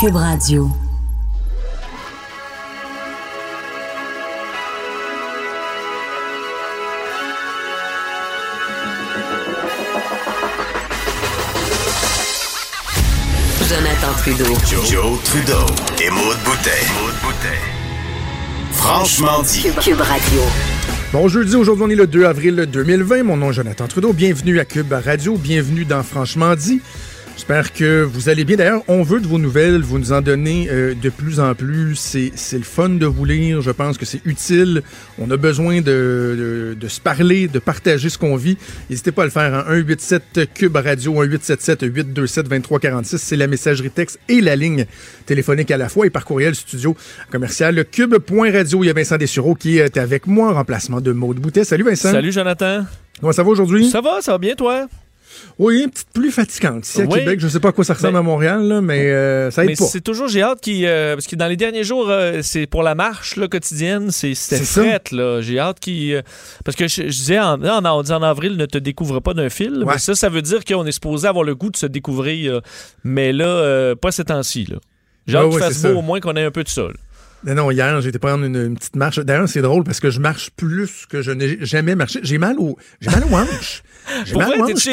Cube Radio. Jonathan Trudeau. Joe, Trudeau et Maude Boutet. Franchement dit. Cube, Cube Radio. Bon jeudi, aujourd'hui on est le 2 avril 2020. Mon nom est Jonathan Trudeau. Bienvenue à Cube Radio. Bienvenue dans Franchement dit. J'espère que vous allez bien. D'ailleurs, on veut de vos nouvelles. Vous nous en donnez euh, de plus en plus. C'est, le fun de vous lire. Je pense que c'est utile. On a besoin de, de, de se parler, de partager ce qu'on vit. N'hésitez pas à le faire. Hein. 187 Cube Radio, 1877 827 2346. C'est la messagerie texte et la ligne téléphonique à la fois et par courriel studio commercial cube.radio. Il y a Vincent Dessureau qui est avec moi en remplacement de Maude Boutet. Salut Vincent. Salut Jonathan. Comment ça va aujourd'hui? Ça va, ça va bien toi? Oui, une petite pluie fatigante ici à Oui. Québec. Je sais pas à quoi ça ressemble Mais- à Montréal, là, mais euh, ça aide Mais pas. c'est toujours, j'ai hâte qu'il. euh, parce que dans les derniers jours, euh, c'est pour la marche là, quotidienne, c'est, c'était C'est ça. fret, là. J'ai hâte qu'il. parce que je, je disais, en, en, on dit en avril, ne te découvre pas d'un fil. Ouais. Mais ça, ça veut dire qu'on est supposé avoir le goût de se découvrir. Mais là, pas ces temps-ci, là. J'ai hâte Ouais, qu'il ouais, fasse beau ça. au moins qu'on ait un peu de ça. Non, non, hier, j'ai été prendre une, une petite marche. D'ailleurs, c'est drôle parce que je marche plus que je n'ai jamais marché. J'ai mal au, j'ai mal aux hanches. J'ai mal aux hanches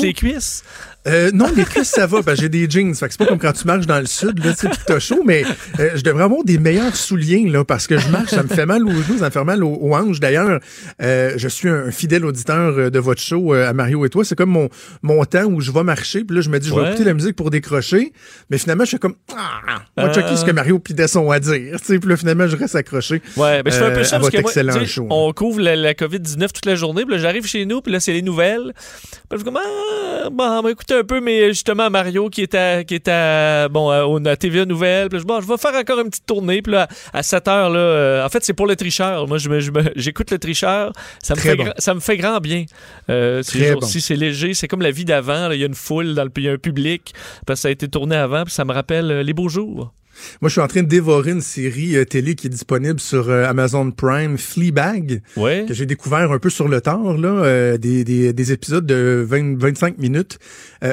les cuisses? Euh, non, les cuisses, ça va, que j'ai des jeans. Fait que c'est pas comme quand tu marches dans le sud, là, tu sais, t'as chaud, mais euh, je devrais avoir des meilleurs souliers, là, parce que je marche, ça me fait mal aux genoux, ça me fait mal aux, aux hanches. D'ailleurs, euh, je suis un fidèle auditeur de votre show, à Mario et toi. C'est comme mon, mon temps où je vais marcher, puis là, je me dis, je vais Ouais. écouter la musique pour décrocher. Mais finalement, je suis comme, ah, Euh. checker ce que Mario pis Desson a à dire. Tu sais, puis là, finalement, je reste accroché. Ouais, ben je fais un peu ça parce votre que moi, show. on couvre la, la COVID-19 toute la journée, puis là, j'arrive chez nous, puis là, c'est les nouvelles. Puis là, je suis comme, ah, bon, on va un peu, mais justement, Mario qui est à, qui est à, bon, à, à TVA. Puis là, je, bon, je vais faire encore une petite tournée, puis là, à 7 heures, là, euh, en fait, c'est pour le tricheur. Moi, je me- je me- j'écoute le tricheur. Ça me, fait, bon. ça me fait grand bien. Euh, ces c'est léger. C'est comme la vie d'avant. Il y a une foule, dans le, il y a un public, parce que ça a été tourné avant, puis ça me rappelle euh, les beaux jours. Moi, je suis en train de dévorer une série euh, télé qui est disponible sur euh, Amazon Prime, Fleabag. Ouais. que j'ai découvert un peu sur le tard, là, euh, des, des, des épisodes de 20, 25 minutes.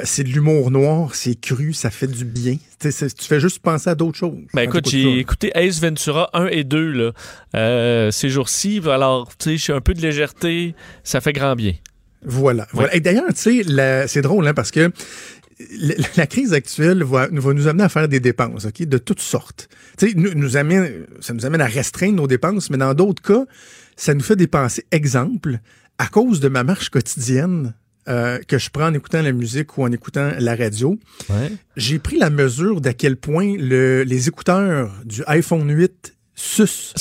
C'est de l'humour noir, c'est cru, ça fait du bien. Tu fais juste penser à d'autres choses. Ben écoute, j'ai écouté Ace Ventura 1 et 2 là, ces jours-ci. Alors, tu sais, je suis un peu de légèreté, ça fait grand bien. Voilà. voilà. Et d'ailleurs, tu sais, c'est drôle, hein, parce que la, crise actuelle va, va nous amener à faire des dépenses, OK, de toutes sortes. Tu sais, nous, nous amène, ça nous amène à restreindre nos dépenses, mais dans d'autres cas, ça nous fait dépenser. Exemple, à cause de ma marche quotidienne euh, que je prends en écoutant la musique ou en écoutant la radio, Ouais. j'ai pris la mesure d'à quel point le- les écouteurs du iPhone 8 sucent.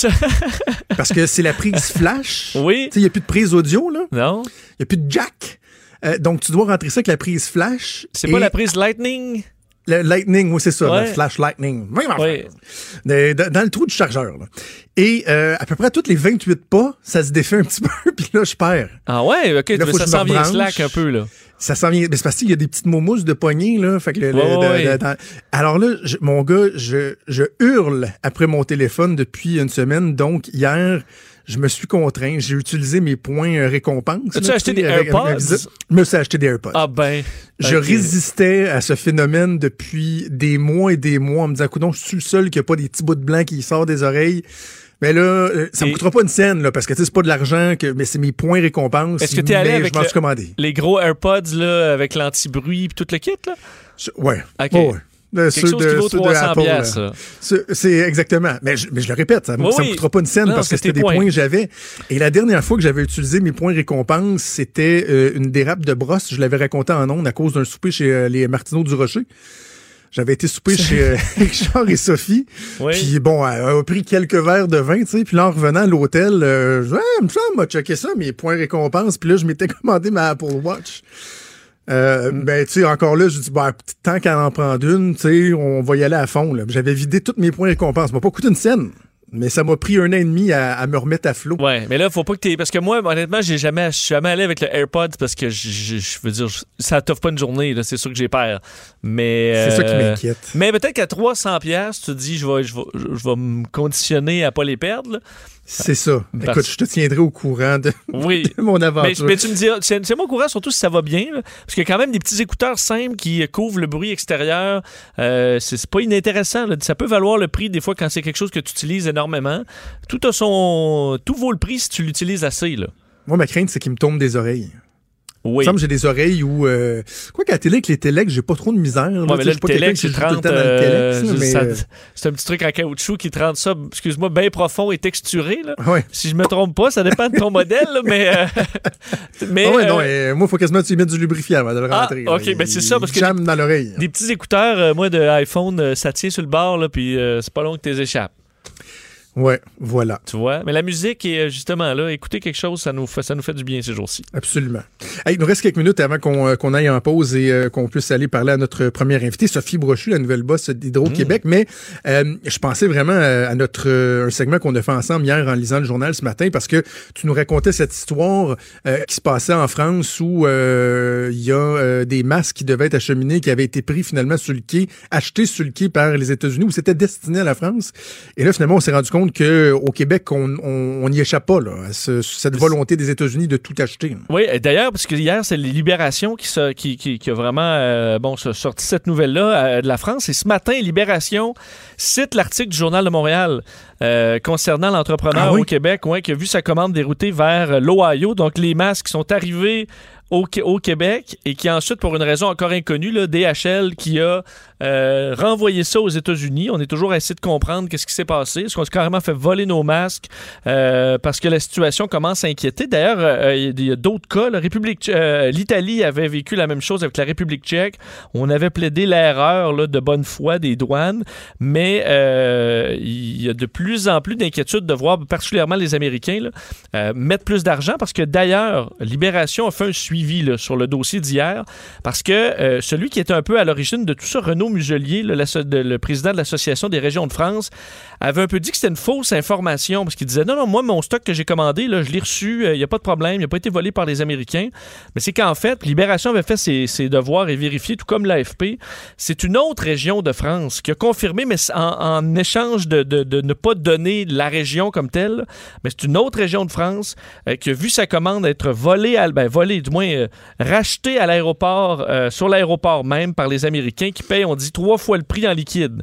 Parce que c'est la prise flash. Oui. Il n'y a plus de prise audio, là. Non? Il n'y a plus de jack. Euh, donc, tu dois rentrer ça avec la prise flash. C'est et pas la prise Lightning? le lightning, oui, c'est ça, Ouais. le flash lightning. Oui, de- dans le trou du chargeur. là. Et euh, à peu près à toutes les 28 pas, ça se défait un petit peu, puis là, je perds. Ah ouais, ok, Là, ça s'en vient slack un peu, là. Ça s'en vient. mais C'est parce qu'il y a des petites momousses de poignée, là. Fait que le- le- Ouais, de- ouais. de- dans- Alors là, je- mon gars, je, je hurle après mon téléphone depuis une semaine. Donc, hier, je me suis contraint. J'ai utilisé mes points euh, récompenses. As-tu acheté des AirPods? Je me suis acheté des AirPods. Ah ben. Je résistais à ce phénomène depuis des mois et des mois en me disant, coudonc, je suis le seul qui a pas des petits bouts de blanc qui sortent des oreilles. Mais là, euh, ça me Et- coûtera pas une scène, là, parce que c'est pas de l'argent, que, mais c'est mes points récompenses. Est-ce que t'es allé avec je m'en le- suis commandé. Les gros AirPods, là, avec l'anti-bruit et tout le kit, là? Je- Ouais. Ok. Ouais, ouais. De- Quelque ceux chose de- qui vaut ceux de 300 Apple, piastres, là. ça. Ce- C'est exactement. Mais je, mais je le répète, ça, Oui, ça me coûtera pas une scène Non, parce que c'était des points. points que j'avais. Et la dernière fois que j'avais utilisé mes points récompenses, c'était euh, une dérape de brosse. Je l'avais raconté en ondes à cause d'un souper chez euh, les Martineaux du Rocher. J'avais été souper chez euh, Richard et Sophie. Oui. Puis bon, elle a pris quelques verres de vin, tu sais. Puis là, en revenant à l'hôtel, euh, je me semble, m'a checké ça, mes points récompenses. Puis là, je m'étais commandé ma Apple Watch. Euh, ben, tu sais, encore là, je dis, ben, tant qu'elle en prend une, tu sais, on va y aller à fond. J'avais vidé tous mes points récompenses. Ça m'a pas coûté une scène. Mais ça m'a pris un an et demi à, à me remettre à flot. Ouais, mais là, faut pas que t'aies. Parce que moi, honnêtement, j'ai jamais, je suis jamais allé avec le AirPods parce que je, veux dire, ça t'offre pas une journée, là. C'est sûr que j'ai peur. Mais. C'est ça qui euh, m'inquiète. Mais peut-être qu'à 300$, piastres, tu te dis, je vais, je, vais, je vais me conditionner à pas les perdre. là. C'est ça. Parce- Écoute, je te tiendrai au courant de, Oui. de mon aventure. mais tu me dis, c'est c'est moi au courant, surtout si ça va bien, là, parce qu'il y a quand même des petits écouteurs simples qui couvrent le bruit extérieur. Euh, c'est c'est pas inintéressant. là. Ça peut valoir le prix des fois quand c'est quelque chose que tu utilises énormément. Tout a son, tout vaut le prix si tu l'utilises assez. Là. Moi, ma crainte, c'est qu'il me tombe des oreilles. Il Oui. me semble que j'ai des oreilles où... Euh... Quoi qu'à la télé, avec les télex, j'ai pas trop de misère. Ouais, Tu mais là, le c'est joue tout le 30, temps dans le euh, euh, c'est un petit truc en caoutchouc qui te rend ça, excuse-moi, bien profond et texturé. Là. Ouais. Si je me trompe pas, ça dépend de ton modèle, là, mais... euh, mais Ah ouais, non, euh, moi, il faut quasiment que tu mettes du lubrifiant avant de le Ah, rentrer. là. ok, Il- ben c'est ça, parce il que jamme dans l'oreille. Des petits écouteurs, moi, de iPhone, ça tient sur le bord, là, puis c'est pas long que tu les échappes. Ouais, voilà. Tu vois? Mais la musique est euh, justement là. Écouter quelque chose, ça nous fait, ça nous fait du bien ces jours-ci. Absolument. Hey, il nous reste quelques minutes avant qu'on euh, qu'on aille en pause et euh, qu'on puisse aller parler à notre première invitée, Sophie Brochu, la nouvelle boss d'Hydro-Québec. Mm. Mais euh, je pensais vraiment à notre euh, un segment qu'on a fait ensemble hier en lisant le journal ce matin parce que tu nous racontais cette histoire qui se passait en France où il y a des masques qui devaient être acheminés, qui avaient été pris finalement sur le quai, achetés sur le quai par les États-Unis où c'était destiné à la France. Et là, finalement, on s'est rendu compte que au Québec, on n'y échappe pas là, à ce- cette volonté des États-Unis de tout acheter. Oui, et d'ailleurs, parce que hier, c'est Libération qui, se- qui, qui, qui a vraiment euh, bon, sorti cette nouvelle-là euh, de la France. Et ce matin, Libération cite l'article du Journal de Montréal euh, concernant l'entrepreneur Ah oui? au Québec ouais, qui a vu sa commande déroutée vers l'Ohio. Donc, les masques sont arrivés au, au Québec et qui ensuite, pour une raison encore inconnue, là, DHL qui a euh, renvoyé ça aux États-Unis. On est toujours à essayer de comprendre qu'est-ce qui s'est passé. Est-ce qu'on s'est carrément fait voler nos masques euh, parce que la situation commence à inquiéter? D'ailleurs, euh, il y a d'autres cas. La République, l'Italie avait vécu la même chose avec la République tchèque. On avait plaidé l'erreur de bonne foi des douanes, mais il y a de plus en plus d'inquiétudes de voir particulièrement les Américains mettre plus d'argent parce que d'ailleurs, Libération a fait un suivi sur le dossier d'hier parce que celui qui était un peu à l'origine de tout ça, Renaud Muselier, le président de l'Association des régions de France, avait un peu dit que c'était une fausse information parce qu'il disait non, non, moi, mon stock que j'ai commandé, là, je l'ai reçu, il n'y a pas de problème, il n'a pas été volé par les Américains. Mais c'est qu'en fait, Libération avait fait ses, devoirs et vérifié, tout comme l'AFP. C'est une autre région de France qui a confirmé, mais en, échange de, ne pas donner la région comme telle, mais c'est une autre région de France euh, qui a vu sa commande être volée, à, ben, du moins euh, rachetée à l'aéroport, euh, sur l'aéroport même par les Américains qui payent, on dit, trois fois le prix en liquide.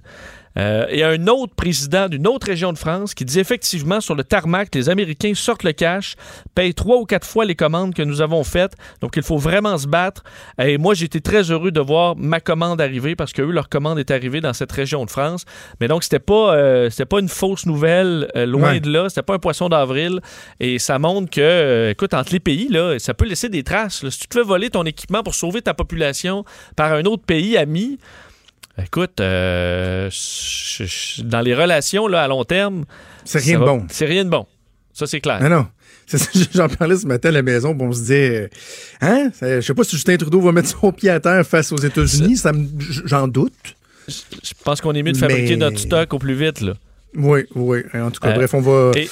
Euh, et un autre président d'une autre région de France qui dit effectivement sur le tarmac, les Américains sortent le cash, payent trois ou quatre fois les commandes que nous avons faites. Donc il faut vraiment se battre. Et moi, j'ai été très heureux de voir ma commande arriver parce que eux, leur commande est arrivée dans cette région de France. Mais donc c'était pas euh, c'était pas une fausse nouvelle, euh, loin Ouais. de là. C'était pas un poisson d'avril. Et ça montre que, écoute, entre les pays là, ça peut laisser des traces. là. Si tu te fais voler ton équipement pour sauver ta population par un autre pays ami. Écoute, euh, je- je- dans les relations là, à long terme, C'est rien de bon. C'est rien de bon. Ça, c'est clair. Non, non. Ça, J'en parlais ce matin à la maison, on se disait, euh, hein, je sais pas si Justin Trudeau va mettre son pied à terre face aux États-Unis, ça j'en doute. Je pense qu'on est mieux de fabriquer Mais- notre stock au plus vite. Là. Oui, oui. En tout cas, Euh, bref, on va. et-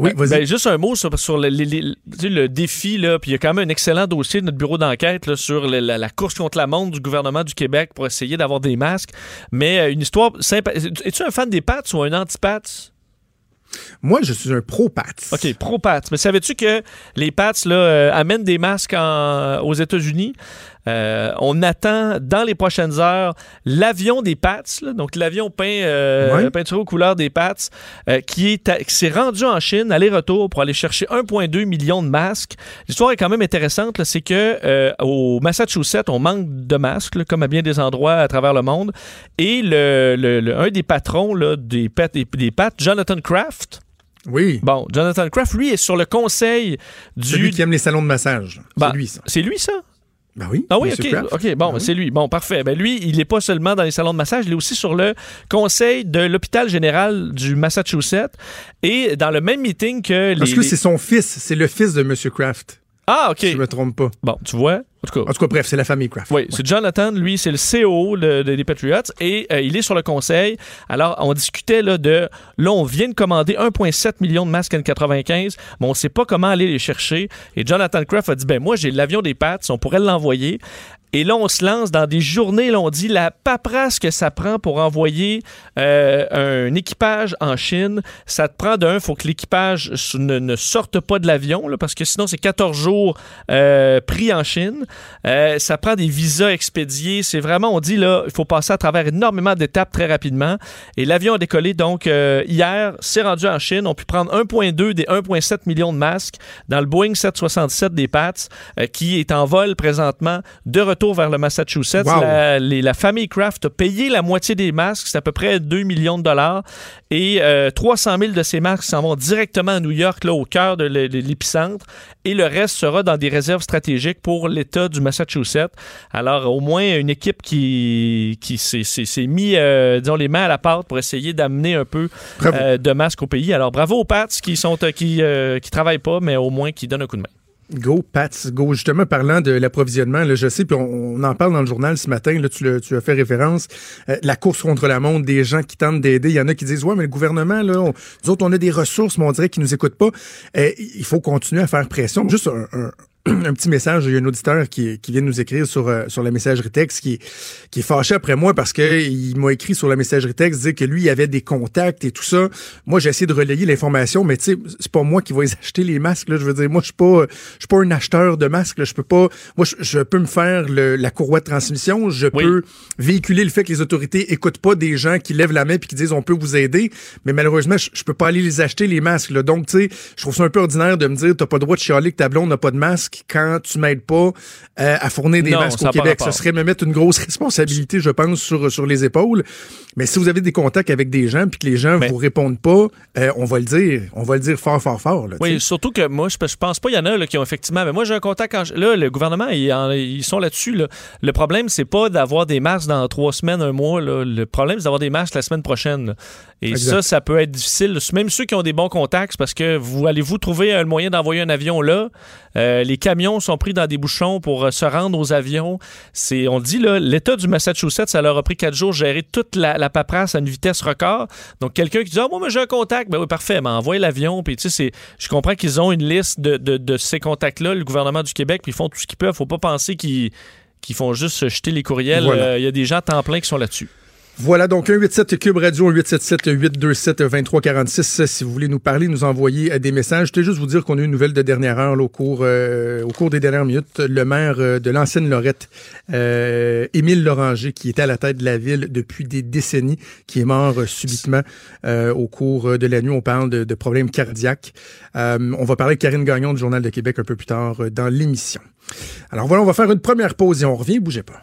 Oui, Ben, ben, juste un mot sur, sur le, le défi, là, puis il y a quand même un excellent dossier de notre bureau d'enquête là, sur la course contre la montre du gouvernement du Québec pour essayer d'avoir des masques. Mais euh, une histoire sympa. Es-tu un fan des Pats ou un anti-Pats? Moi, je suis un pro-Pats. OK, pro-Pats. Mais savais-tu que les Pats là, euh, amènent des masques en- aux États-Unis? Euh, on attend dans les prochaines heures l'avion des Pats, là, donc l'avion peint, euh, Ouais. peinturé aux couleurs des Pats, euh, qui est à- qui s'est rendu en Chine, aller-retour, pour aller chercher 1,2 million de masques. L'histoire est quand même intéressante, là, c'est que au Massachusetts, on manque de masques, là, comme à bien des endroits à travers le monde, et le, le- le- un des patrons des, des, des Pats, Jonathan Kraft, Oui. bon, Jonathan Kraft, lui, est sur le conseil du... Celui qui aime les salons de massage. Ben, c'est lui, ça. C'est lui, ça? Ben oui. Ah oui, ok, bon, Ben oui. c'est lui. Bon, parfait. Ben lui, il n'est pas seulement dans les salons de massage, il est aussi sur le conseil de l'hôpital général du Massachusetts et dans le même meeting que les. Parce que les- c'est son fils, c'est le fils de Monsieur Kraft. Ah, ok. Si je me trompe pas. Bon, tu vois. En tout cas. En tout cas, bref, c'est la famille Kraft. Oui, c'est Jonathan, lui, c'est le CEO de- de- des Patriots et euh, il est sur le conseil. Alors, on discutait là, de. Là, on vient de commander 1,7 million de masques N95, mais on ne sait pas comment aller les chercher. Et Jonathan Kraft a dit ben moi, j'ai l'avion des Pats, on pourrait l'envoyer. Et là, on se lance dans des journées, là, on dit la paperasse que ça prend pour envoyer euh, un équipage en Chine. Ça te prend d'un, il faut que l'équipage ne, ne, sorte pas de l'avion, parce que sinon, c'est 14 jours euh, pris en Chine. Euh, ça prend des visas expédiés. C'est vraiment, on dit, là, il faut passer à travers énormément d'étapes très rapidement. Et l'avion a décollé, donc, hier, s'est rendu en Chine. On pu prendre 1,2 des 1,7 millions de masques dans le Boeing 767 des Pats, qui est en vol présentement de retour vers le Massachusetts. Wow. La, les- la famille Kraft a payé la moitié des masques, c'est à peu près 2 millions de dollars. Et euh, 300 000 de ces masques s'en vont directement à New York, là, au cœur de l'é- de l'épicentre. Et le reste sera dans des réserves stratégiques pour l'État du Massachusetts. Alors, au moins, une équipe qui, qui s'est mis, euh, disons, les mains à la pâte pour essayer d'amener un peu euh, de masques au pays. Alors, bravo aux Pats qui sont qui, euh, qui travaillent pas, mais au moins qui donnent un coup de main. Go, Pats, go. Justement, parlant de l'approvisionnement, je sais, puis on, en parle dans le journal ce matin, là, tu, le- as fait référence, euh, la course contre la montre, des gens qui tentent d'aider. Il y en a qui disent, ouais, mais le gouvernement, là, on- nous autres, on a des ressources, mais on dirait qu'ils nous écoutent pas. Euh, il faut continuer à faire pression. Juste un- un petit message, il y a un auditeur qui, qui vient de nous écrire sur, euh, sur la messagerie texte qui, qui est fâché après moi parce que il m'a écrit sur la messagerie texte, dire que lui, il avait des contacts et tout ça. Moi, j'ai essayé de relayer l'information, mais tu sais, c'est pas moi qui vais acheter les masques. Là. Je veux dire, moi, je suis pas, je suis pas un acheteur de masques. Là. Je peux pas, moi, je, je peux me faire le- la courroie de transmission. Je Oui. peux véhiculer le fait que les autorités écoutent pas des gens qui lèvent la main puis qui disent on peut vous aider. Mais malheureusement, je, je peux pas aller les acheter les masques. Là. Donc, tu sais, je trouve ça un peu ordinaire de me dire t'as pas le droit de chialer que ta blonde n'a pas de masque quand tu m'aides pas euh, à fournir des Non, masques au Québec. Ce serait me mettre une grosse responsabilité, je pense, sur, sur les épaules. Mais si vous avez des contacts avec des gens puis que les gens Mais- vous répondent pas, euh, on va le dire. On va le dire fort, fort, fort. Là, Oui, surtout que moi, je, je pense pas, il y en a là, qui ont effectivement. Mais moi, j'ai un contact. En, là, le gouvernement, ils, en- ils sont là-dessus. Là. Le problème, c'est pas d'avoir des masques dans trois semaines, un mois. Là. Le problème, c'est d'avoir des masques la semaine prochaine. Et Exact. ça, ça peut être difficile. Même ceux qui ont des bons contacts, parce que vous allez-vous trouver un moyen d'envoyer un avion là? Euh, les camions sont pris dans des bouchons pour euh, se rendre aux avions. C'est, on dit là, l'État du Massachusetts, ça leur a pris quatre jours de gérer toute la, la paperasse à une vitesse record. Donc quelqu'un qui dit ah moi, moi, j'ai un contact, ben oui parfait, mais envoie l'avion. Puis tu sais, c'est, je comprends qu'ils ont une liste de, de, de ces contacts-là, le gouvernement du Québec, puis ils font tout ce qu'ils peuvent. Faut pas penser qu'ils qu'ils font juste jeter les courriels. Voilà. Euh, Il y a des gens à temps plein qui sont là-dessus. Voilà, donc 187 Cube Radio, 1-877-827-2346. Si vous voulez nous parler, nous envoyer euh, des messages. Je voulais juste vous dire qu'on a eu une nouvelle de dernière heure au, cours, euh, au cours des dernières minutes. Le maire euh, de l'ancienne Lorette, Émile Loranger, qui était à la tête de la ville depuis des décennies, qui est mort subitement au cours de la nuit. On parle de, de problèmes cardiaques. On va parler avec Karine Gagnon du Journal de Québec un peu plus tard dans l'émission. Alors voilà, on va faire une première pause et on revient. Bougez pas.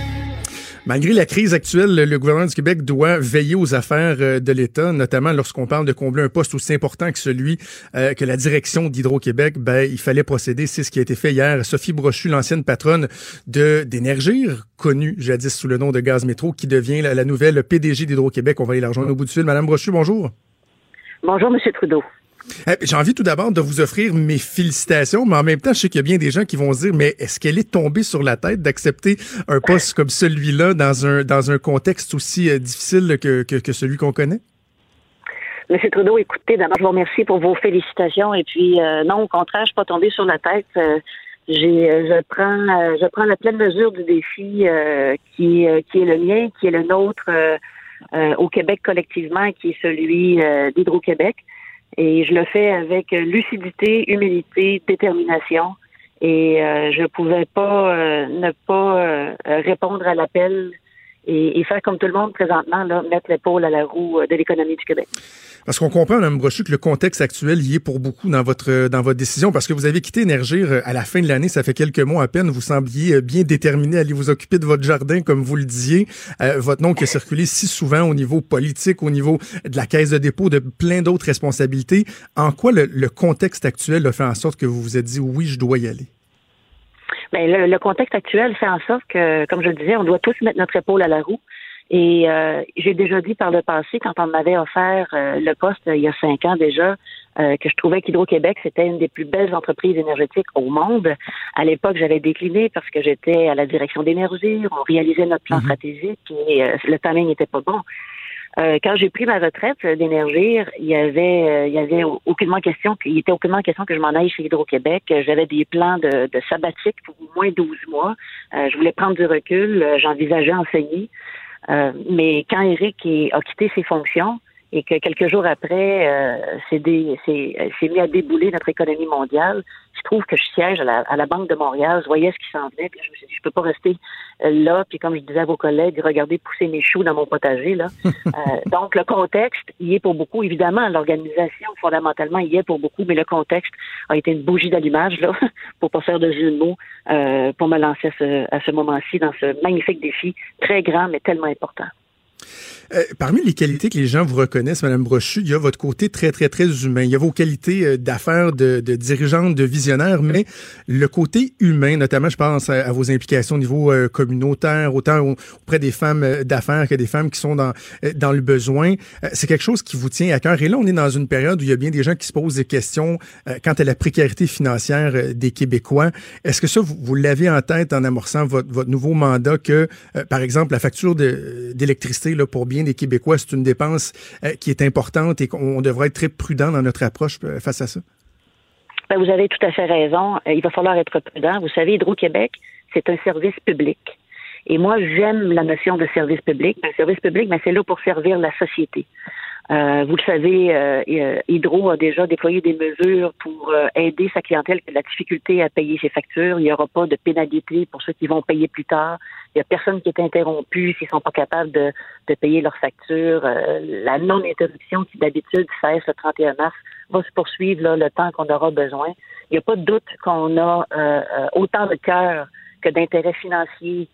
Malgré la crise actuelle, le gouvernement du Québec doit veiller aux affaires euh, de l'État, notamment lorsqu'on parle de combler un poste aussi important que celui euh, que la direction d'Hydro-Québec. Ben, il fallait procéder. C'est ce qui a été fait hier. Sophie Brochu, l'ancienne patronne de d'Énergir, connue jadis sous le nom de Gaz Métro, qui devient la, nouvelle PDG d'Hydro-Québec. On va aller la rejoindre au bout du fil. Madame Brochu, bonjour. Bonjour, Monsieur Trudeau. Eh, J'ai envie tout d'abord de vous offrir mes félicitations, mais en même temps, je sais qu'il y a bien des gens qui vont se dire, mais est-ce qu'elle est tombée sur la tête d'accepter un poste comme celui-là dans un, dans un contexte aussi euh, difficile que, que, celui qu'on connaît? Monsieur Trudeau, écoutez, d'abord, je vous remercie pour vos félicitations. Et puis, euh, non, au contraire, je suis pas tombée sur la tête. Euh, je prends, je prends la pleine mesure du défi qui, qui est le mien, qui est le nôtre au Québec collectivement, qui est celui d'Hydro-Québec. Et je le fais avec lucidité, humilité, détermination. Et euh, je pouvais pas euh, ne pas euh, répondre à l'appel et, et faire comme tout le monde présentement, là, mettre l'épaule à la roue euh, de l'économie du Québec. Parce qu'on comprend, Mme Brochu, que le contexte actuel y est pour beaucoup dans votre, dans votre décision, parce que vous avez quitté Énergir euh, à la fin de l'année, ça fait quelques mois à peine, vous sembliez euh, bien déterminé à aller vous occuper de votre jardin, comme vous le disiez. Votre nom qui a circulé si souvent au niveau politique, au niveau de la caisse de dépôt, de plein d'autres responsabilités. En quoi le, le contexte actuel a fait en sorte que vous vous êtes dit, oui, je dois y aller? Ben, le, le contexte actuel fait en sorte que, comme je le disais, on doit tous mettre notre épaule à la roue. Et euh, j'ai déjà dit par le passé, quand on m'avait offert euh, le poste euh, il y a cinq ans déjà, euh, que je trouvais qu'Hydro-Québec, c'était une des plus belles entreprises énergétiques au monde. À l'époque, j'avais décliné parce que j'étais à la direction d'énergie, on réalisait notre plan Mhm. stratégique et euh, le timing n'était pas bon. Euh, quand j'ai pris ma retraite euh, d'énergie, il y avait, euh, il y avait au- aucunement question, qu'il était aucunement question que je m'en aille chez Hydro-Québec. Euh, J'avais des plans de, sabbatique pour au moins 12 mois. Euh, je voulais prendre du recul. Euh, J'envisageais enseigner. Euh, mais quand Eric a quitté ses fonctions et que quelques jours après, euh, c'est mis à débouler notre économie mondiale, je trouve que je siège à la, à la Banque de Montréal, je voyais ce qui s'en venait, puis je me suis dit, je peux pas rester euh, là, puis comme je disais à vos collègues, regarder pousser mes choux dans mon potager. Là. Euh, donc, le contexte y est pour beaucoup. Évidemment, l'organisation, fondamentalement, y est pour beaucoup, mais le contexte a été une bougie d'allumage, là, pour pas faire de jeu de mots, euh, pour me lancer à ce, à ce moment-ci dans ce magnifique défi, très grand, mais tellement important. Euh, parmi les qualités que les gens vous reconnaissent, Madame Brochu, il y a votre côté très, très, très humain. Il y a vos qualités euh, d'affaires, de, de dirigeante, de visionnaire, mais le côté humain, notamment, je pense à, vos implications au niveau euh, communautaire, autant au- auprès des femmes d'affaires que des femmes qui sont dans, dans le besoin. C'est quelque chose qui vous tient à cœur. Et là, on est dans une période où il y a bien des gens qui se posent des questions quant à la précarité financière des Québécois. Est-ce que ça, vous, l'avez en tête en amorçant votre, nouveau mandat que, par exemple, la facture de- pour bien des Québécois, c'est une dépense euh, qui est importante et qu'on devrait être très prudent dans notre approche euh, face à ça? Ben, vous avez tout à fait raison. Euh, Il va falloir être prudent. Vous savez, Hydro-Québec, c'est un service public. Et moi, j'aime la notion de service public. Un service public, mais c'est là pour servir la société. Euh, vous le savez, euh, euh, Hydro a déjà déployé des mesures pour euh, aider sa clientèle qui a de la difficulté à payer ses factures. Il n'y aura pas de pénalité pour ceux qui vont payer plus tard. Il n'y a personne qui est interrompu s'ils sont pas capables de, de payer leurs factures. Euh, la non-interruption qui d'habitude cesse le 31 mars va se poursuivre là, le temps qu'on aura besoin. Il n'y a pas de doute qu'on a autant de cœur que d'intérêt financier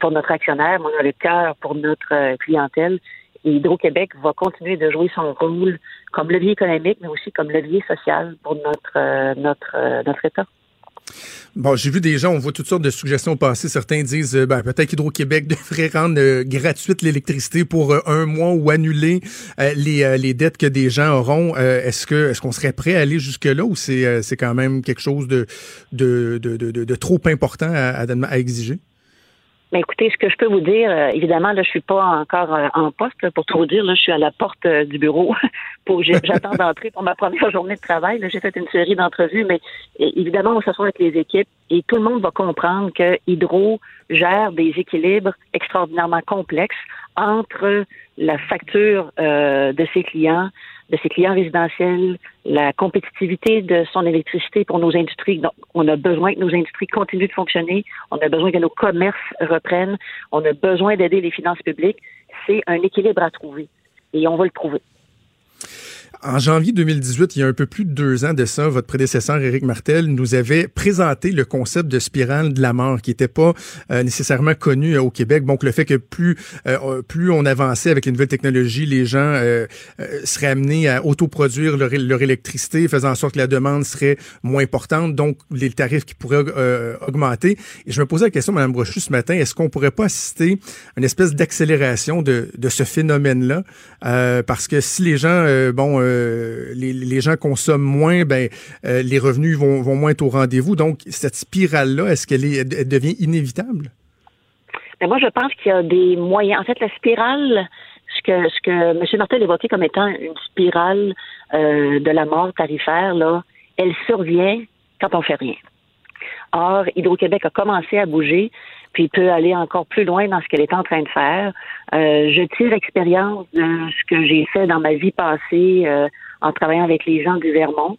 pour notre actionnaire, mais on a le cœur pour notre clientèle. Hydro-Québec va continuer de jouer son rôle comme levier économique, mais aussi comme levier social pour notre euh, notre euh, notre État. Bon, j'ai vu des gens, on voit toutes sortes de suggestions passer. Certains disent, euh, ben, peut-être qu'Hydro-Québec devrait rendre gratuite l'électricité pour un mois ou annuler les, les dettes que des gens auront. Est-ce que est-ce qu'on serait prêt à aller jusque-là ou c'est c'est quand même quelque chose de, de, de, de, de- de trop important à, à, à exiger? Mais écoutez, ce que je peux vous dire, euh, évidemment, là, je suis pas encore euh, en poste là, pour tout vous dire. Là, je suis à la porte euh, du bureau. pour J'attends d'entrer pour ma première journée de travail. J'ai fait une série d'entrevues, mais évidemment, on s'assoit avec les équipes et tout le monde va comprendre que Hydro gère des équilibres extraordinairement complexes entre la facture euh, de ses clients, de ses clients résidentiels, la compétitivité de son électricité pour nos industries. Donc, on a besoin que nos industries continuent de fonctionner. On a besoin que nos commerces reprennent. On a besoin d'aider les finances publiques. C'est un équilibre à trouver. Et on va le trouver. En janvier 2018, il y a un peu plus de deux ans de ça, votre prédécesseur Éric Martel nous avait présenté le concept de spirale de la mort, qui n'était pas euh, nécessairement connu euh, au Québec. Donc, le fait que plus euh, plus on avançait avec les nouvelles technologies, les gens euh, euh, seraient amenés à autoproduire leur, leur électricité, faisant en sorte que la demande serait moins importante, donc les tarifs qui pourraient euh, augmenter. Et je me posais la question, Mme Brochu, ce matin, est-ce qu'on pourrait pas assister à une espèce d'accélération de, de ce phénomène-là? Parce que si les gens, euh, euh, les, gens consomment moins, ben euh, les revenus vont, vont, moins être au rendez-vous. Donc, cette spirale-là, est-ce qu'elle devient inévitable? Ben moi, je pense qu'il y a des moyens. En fait, la spirale, ce que, ce que M. Martel évoquait comme étant une spirale euh, de la mort tarifaire, là, elle survient quand on fait rien. Or, Hydro-Québec a commencé à bouger, puis peut aller encore plus loin dans ce qu'elle est en train de faire. Euh, je tire expérience de ce que j'ai fait dans ma vie passée euh, en travaillant avec les gens du Vermont,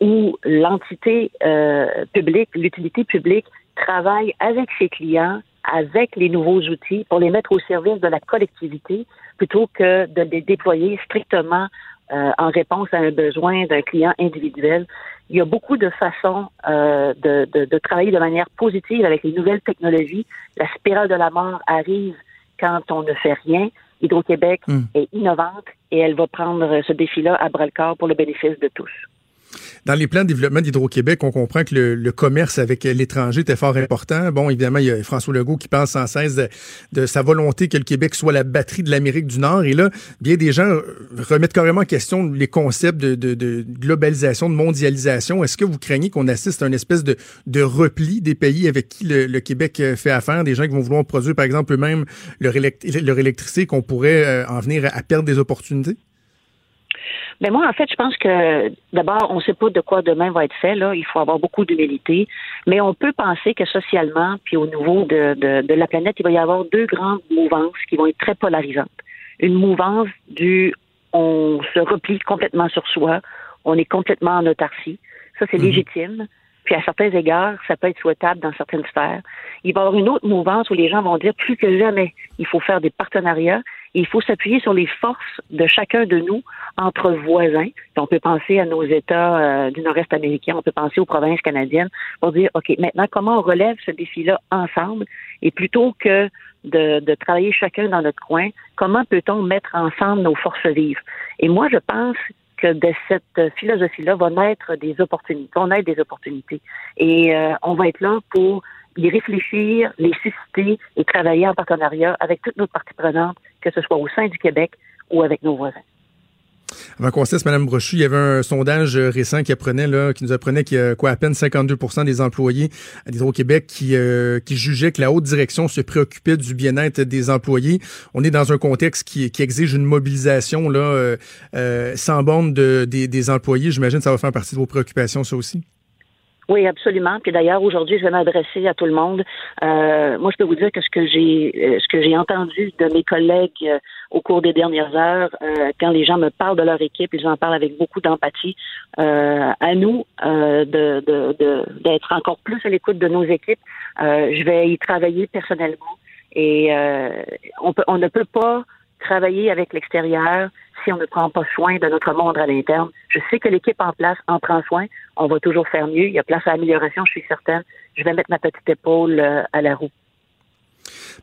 où l'entité euh, publique, l'utilité publique, travaille avec ses clients, avec les nouveaux outils pour les mettre au service de la collectivité plutôt que de les déployer strictement en réponse à un besoin d'un client individuel. Il y a beaucoup de façons euh, de, de, de, travailler de manière positive avec les nouvelles technologies. La spirale de la mort arrive quand on ne fait rien. Hydro-Québec mm. est innovante et elle va prendre ce défi-là à bras-le-corps pour le bénéfice de tous. Dans les plans de développement d'Hydro-Québec, on comprend que le, commerce avec l'étranger était fort important. Bon, évidemment, il y a François Legault qui pense sans cesse de, sa volonté que le Québec soit la batterie de l'Amérique du Nord. Et là, bien des gens remettent carrément en question les concepts de, globalisation, de mondialisation. Est-ce que vous craignez qu'on assiste à une espèce de, repli des pays avec qui le, Québec fait affaire, des gens qui vont vouloir produire, par exemple, eux-mêmes leur, leur électricité, qu'on pourrait euh, en venir à perdre des opportunités? Mais moi, en fait, je pense que d'abord, on ne sait pas de quoi demain va être fait. Là, il faut avoir beaucoup d'humilité, mais on peut penser que socialement, puis au niveau de, de, de, la planète, il va y avoir deux grandes mouvances qui vont être très polarisantes. Une mouvance du on se replie complètement sur soi, on est complètement en autarcie. Ça, c'est mhm. légitime. Puis à certains égards, ça peut être souhaitable dans certaines sphères. Il va y avoir une autre mouvance où les gens vont dire plus que jamais, il faut faire des partenariats il faut s'appuyer sur les forces de chacun de nous entre voisins. on peut penser à nos États euh, du nord-est américain, on peut penser aux provinces canadiennes pour dire, OK, maintenant, comment on relève ce défi-là ensemble? Et plutôt que de, de travailler chacun dans notre coin, comment peut-on mettre ensemble nos forces vives? Et moi, je pense que de cette philosophie-là va naître des opportunités, qu'on ait des opportunités. Et euh, on va être là pour y réfléchir, les susciter et travailler en partenariat avec toutes nos parties prenantes, que ce soit au sein du Québec ou avec nos voisins. Avant qu'on cesse, Mme Brochu, il y avait un sondage récent qui apprenait, là, qui nous apprenait qu'il y a à peine 52% des employés à d'Hydro-Québec qui, euh, qui jugeaient que la haute direction se préoccupait du bien-être des employés. On est dans un contexte qui, exige une mobilisation là, euh, euh, sans borne de, des, des employés. J'imagine que ça va faire partie de vos préoccupations, ça aussi. Oui, absolument. Puis d'ailleurs, aujourd'hui, je vais m'adresser à tout le monde. Euh, moi, je peux vous dire que ce que j'ai, euh, ce que j'ai entendu de mes collègues euh, au cours des dernières heures, quand les gens me parlent de leur équipe, ils en parlent avec beaucoup d'empathie. à nous de, de, d'être encore plus à l'écoute de nos équipes. je vais y travailler personnellement et on peut, on ne peut pas travailler avec l'extérieur si on ne prend pas soin de notre monde à l'interne. Je sais que l'équipe en place en prend soin. On va toujours faire mieux. Il y a place à amélioration, je suis certaine. Je vais mettre ma petite épaule euh, à la roue.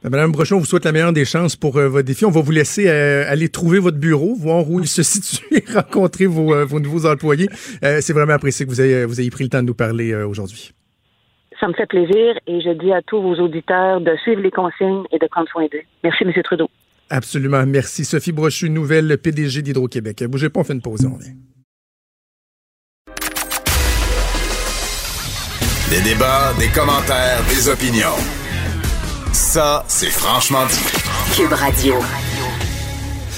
Ben, Madame Brochon, on vous souhaite la meilleure des chances pour euh, votre défi. On va vous laisser euh, aller trouver votre bureau, voir où il se situe et rencontrer vos, vos nouveaux employés. C'est vraiment apprécié que vous ayez, vous ayez pris le temps de nous parler aujourd'hui. Ça me fait plaisir et je dis à tous vos auditeurs de suivre les consignes et de prendre soin d'eux. Merci, M. Trudeau. Absolument. Merci. Sophie Brochu, nouvelle PDG d'Hydro-Québec. Bougez pas, on fait une pause, on vient. Des débats, des commentaires, des opinions. Ça, c'est franchement dit. Cube Radio.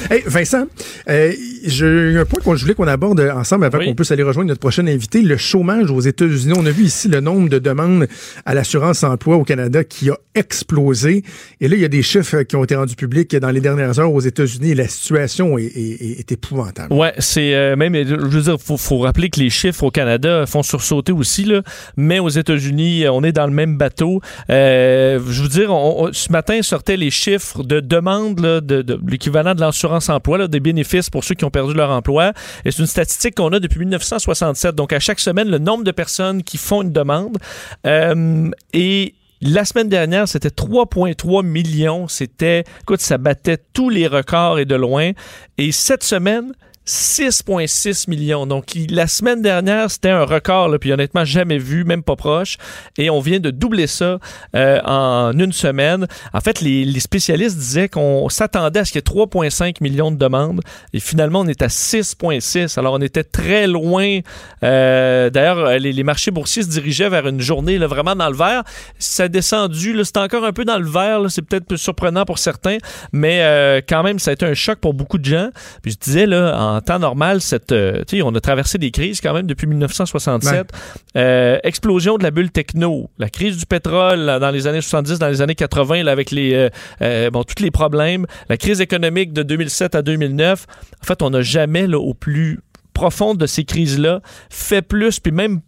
Hey, Vincent, euh, j'ai un point qu'on voulais qu'on aborde ensemble avant qu'on puisse aller rejoindre notre prochain invité, le chômage aux États-Unis. On a vu ici le nombre de demandes à l'assurance emploi au Canada qui a explosé. Et là, il y a des chiffres qui ont été rendus publics dans les dernières heures aux États-Unis. La situation est, est, épouvantable. Ouais, c'est euh, même, je veux dire, faut, faut rappeler que les chiffres au Canada font sursauter aussi là, mais aux États-Unis, on est dans le même bateau. Euh, je veux dire, ce matin sortaient les chiffres de demandes de, de l'équivalent de l'assurance emploi, des bénéfices pour ceux qui ont perdu leur emploi. Et c'est une statistique qu'on a depuis 1967. Donc, à chaque semaine, le nombre de personnes qui font une demande. Euh, et la semaine dernière, c'était 3,3 millions. C'était, écoute, ça battait tous les records et de loin. Et cette semaine, 6,6 millions. Donc, la semaine dernière, c'était un record, là, puis honnêtement, jamais vu, même pas proche. Et on vient de doubler ça euh, en une semaine. En fait, les, les spécialistes disaient qu'on s'attendait à ce qu'il y ait 3,5 millions de demandes. Et finalement, on est à 6,6. Alors, on était très loin. Euh, D'ailleurs, les, les, marchés boursiers se dirigeaient vers une journée là, vraiment dans le vert. Ça a descendu. C'est encore un peu dans le vert. C'est peut-être surprenant pour certains, mais euh, quand même, ça a été un choc pour beaucoup de gens. Puis je disais, là, en temps normal, cette, euh, on a traversé des crises quand même depuis 1967. Euh, explosion de la bulle techno, la crise du pétrole dans les années 70, dans les années 80, là, avec les, euh, bon, tous les problèmes, la crise économique de 2007 à 2009. En fait, on n'a jamais, là, au plus profond de ces crises-là, fait plus, puis même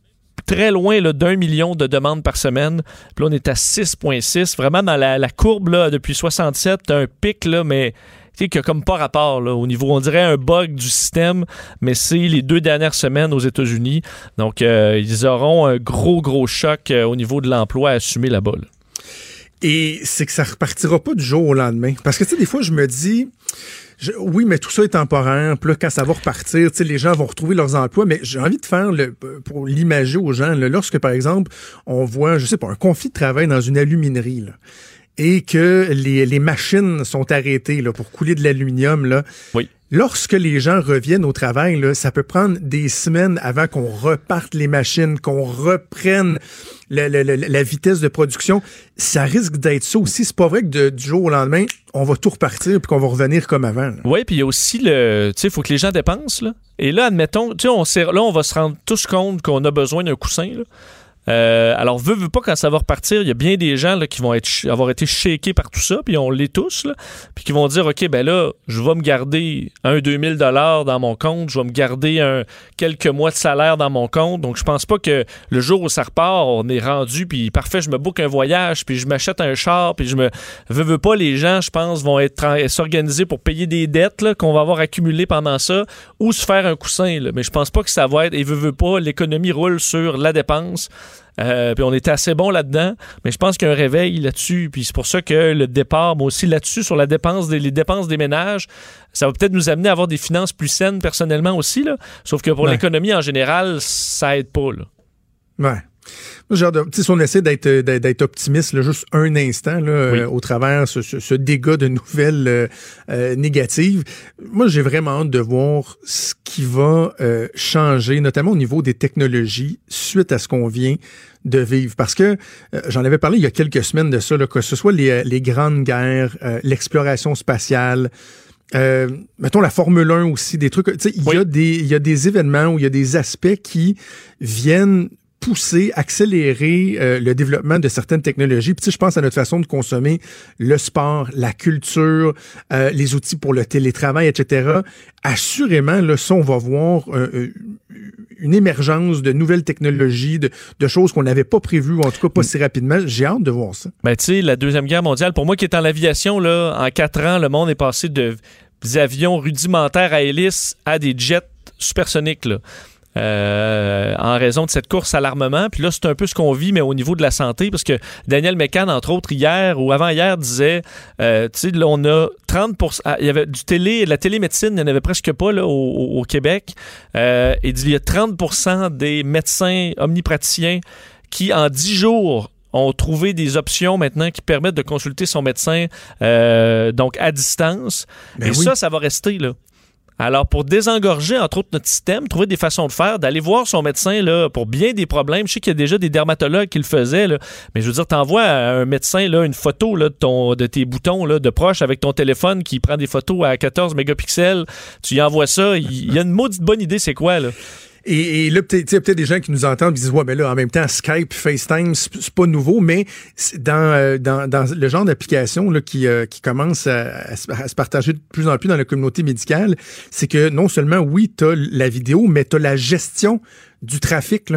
très loin d'un million de demandes par semaine. Puis là, on est à 6,6. Vraiment, dans la, la courbe, là, depuis 67, un pic, là, mais qui a comme pas rapport là, au niveau, on dirait un bug du système, mais c'est les deux dernières semaines aux États-Unis. Donc, euh, ils auront un gros, gros choc euh, au niveau de l'emploi à assumer la balle. Et c'est que ça repartira pas du jour au lendemain. Parce que, tu sais, des fois, je me dis, oui, mais tout ça est temporaire. Puis là, quand ça va repartir, tu sais, les gens vont retrouver leurs emplois. Mais j'ai envie de faire, le, pour l'imager aux gens, là, lorsque, par exemple, on voit, je sais pas, un conflit de travail dans une aluminerie, là, et que les, les machines sont arrêtées là, pour couler de l'aluminium, là, Oui. Lorsque les gens reviennent au travail, là, ça peut prendre des semaines avant qu'on reparte les machines, qu'on reprenne la, la- la- la vitesse de production. Ça risque d'être ça aussi. C'est pas vrai que de- du jour au lendemain, on va tout repartir puis qu'on va revenir comme avant. là. Oui, puis il y a aussi le. Tu sais, faut que les gens dépensent. Là. Et là, admettons, tu sais, on là, on va se rendre tous compte qu'on a besoin d'un coussin. Là. Euh, alors, veut, veut pas, quand ça va repartir, il y a bien des gens qui vont être, avoir été shakés par tout ça, puis on l'est tous, puis qui vont dire, OK, ben là, je vais me garder un 2000 dollars dans mon compte, je vais me garder un, quelques mois de salaire dans mon compte, donc je pense pas que le jour où ça repart, on est rendu, puis parfait, je me book un voyage, puis je m'achète un char, puis je me... Veux, veux pas, les gens, je pense, vont être s'organiser pour payer des dettes qu'on va avoir accumulées pendant ça, ou se faire un coussin, mais je pense pas que ça va être, et veut, veut pas, l'économie roule sur la dépense, euh, puis on était assez bon là-dedans, mais je pense qu'il y a un réveil là-dessus. Puis c'est pour ça que le départ, moi aussi là-dessus, sur la dépense des, les dépenses des ménages, ça va peut-être nous amener à avoir des finances plus saines personnellement aussi. Là. Sauf que pour Ouais. l'économie en général, ça aide pas. Là. Ouais. Genre de, si on essaie d'être euh, d'être d'être optimiste là, juste un instant là, euh, au travers ce, ce, ce dégât de nouvelles euh, euh, négatives, moi j'ai vraiment hâte de voir ce qui va changer, notamment au niveau des technologies suite à ce qu'on vient de vivre. Parce que euh, j'en avais parlé il y a quelques semaines de ça, là, que ce soit les, les grandes guerres, euh, l'exploration spatiale, euh, mettons la Formule 1 aussi, des trucs. Il y a des il y a des événements où il y a des aspects qui viennent pousser, accélérer euh, le développement de certaines technologies. Puis, tu sais, je pense à notre façon de consommer le sport, la culture, euh, les outils pour le télétravail, etc. Assurément, là, ça, on va voir euh, une émergence de nouvelles technologies, de, de choses qu'on n'avait pas prévues, ou en tout cas pas si rapidement. J'ai hâte de voir ça. Ben, tu sais, la Deuxième Guerre mondiale, pour moi qui est en aviation, là, en quatre ans, le monde est passé de des avions rudimentaires à hélice à des jets supersoniques. Là. Euh, en raison de cette course à l'armement. Puis là, c'est un peu ce qu'on vit, mais au niveau de la santé, parce que Daniel Mécan, entre autres, hier ou avant-hier, disait, euh, tu sais, là, on a 30 ah, il y avait du télé, de la télémédecine, il n'y en avait presque pas là, au, Québec. Euh, il dit, il y a 30% des médecins omnipraticiens qui, en 10 jours, ont trouvé des options maintenant qui permettent de consulter son médecin euh, donc à distance. Ben Et oui. ça, ça va rester là. Alors, pour désengorger, entre autres, notre système, trouver des façons de faire, d'aller voir son médecin là, pour bien des problèmes. Je sais qu'il y a déjà des dermatologues qui le faisaient, là, mais je veux dire, t'envoies à un médecin là, une photo là, de, ton, de tes boutons là, de proche avec ton téléphone qui prend des photos à 14 mégapixels. Tu y envoies ça. Il y a une maudite bonne idée, c'est quoi, là? Et, et là, peut-être peut-être des gens qui nous entendent qui disent Ouais, mais là, en même temps, Skype, FaceTime, c'est pas nouveau, mais dans, euh, dans, dans le genre d'application là, qui, euh, qui commence à, se- partager de plus en plus dans la communauté médicale, c'est que non seulement, oui, tu as la vidéo, mais tu as la gestion du trafic. Tu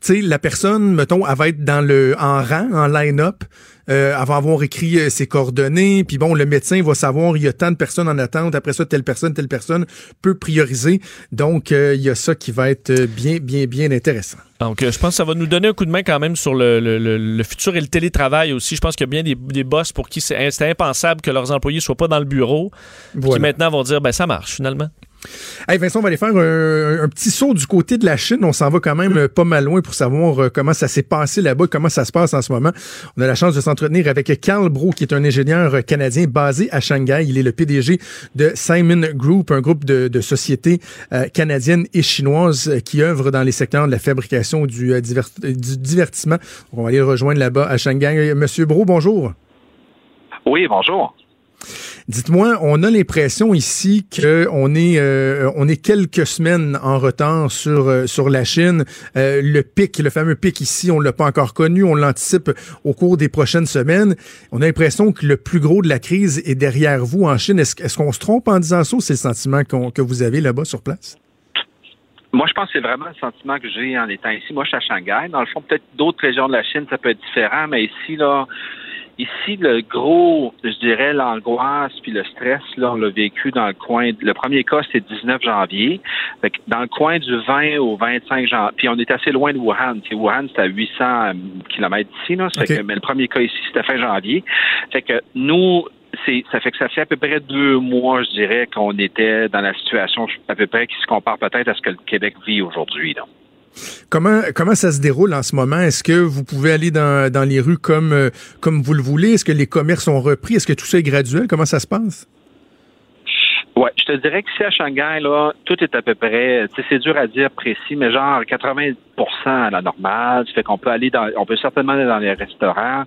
sais, la personne, mettons, elle va être dans le en rang, en line-up, euh, va avoir écrit euh, ses coordonnées, puis bon, le médecin va savoir il y a tant de personnes en attente, après ça, telle personne, telle personne peut prioriser. Donc, euh, il y a ça qui va être bien, bien, bien intéressant. Donc, je pense que ça va nous donner un coup de main quand même sur le, le- le- le futur et le télétravail aussi. Je pense qu'il y a bien des, des boss pour qui c'est impensable que leurs employés soient pas dans le bureau, qui maintenant vont dire, ben ça marche finalement. Hey Vincent, on va aller faire un, petit saut du côté de la Chine. On s'en va quand même euh, pas mal loin pour savoir euh, comment ça s'est passé là-bas, comment ça se passe en ce moment. On a la chance de s'entretenir avec Carl Bro, qui est un ingénieur euh, canadien basé à Shanghai. Il est le PDG de Simon Group, un groupe de, sociétés canadiennes et chinoises qui œuvrent dans les secteurs de la fabrication du, du divertissement. On va aller le rejoindre là-bas à Shanghai. Monsieur Bro, bonjour. Oui, bonjour. Dites-moi, on a l'impression ici qu'on est, euh, on est quelques semaines en retard sur, euh, sur la Chine. Euh, le pic, le fameux pic ici, on l'a pas encore connu. On l'anticipe au cours des prochaines semaines. On a l'impression que le plus gros de la crise est derrière vous en Chine. Est-ce, qu'on se trompe en disant ça ou c'est le sentiment que vous avez là-bas sur place? Moi, je pense que c'est vraiment le sentiment que j'ai en étant ici. Moi, je suis à Shanghai. Dans le fond, peut-être d'autres régions de la Chine, ça peut être différent, mais ici, là, ici, le gros, je dirais, l'angoisse puis le stress, là, on l'a vécu dans le coin. Le premier cas, c'était le 19 janvier. Fait que dans le coin du 20 au 25 janvier. Puis on est assez loin de Wuhan. Tu sais, Wuhan, c'est à 800 km d'ici, là. Ça fait Ok. que- mais le premier cas ici, c'était fin janvier. Fait que nous, c'est, ça fait que ça fait à peu près deux mois, je dirais, qu'on était dans la situation à peu près qui se compare peut-être à ce que le Québec vit aujourd'hui. Comment, ça se déroule en ce moment? Est-ce que vous pouvez aller dans, les rues comme, euh, comme vous le voulez? Est-ce que les commerces ont repris? Est-ce que tout ça est graduel? Comment ça se passe? Ouais, je te dirais que si à Shanghai, là, tout est à peu près, c'est dur à dire précis, mais genre 80% à la normale. Ça fait qu'on peut aller dans, on peut certainement aller dans les restaurants.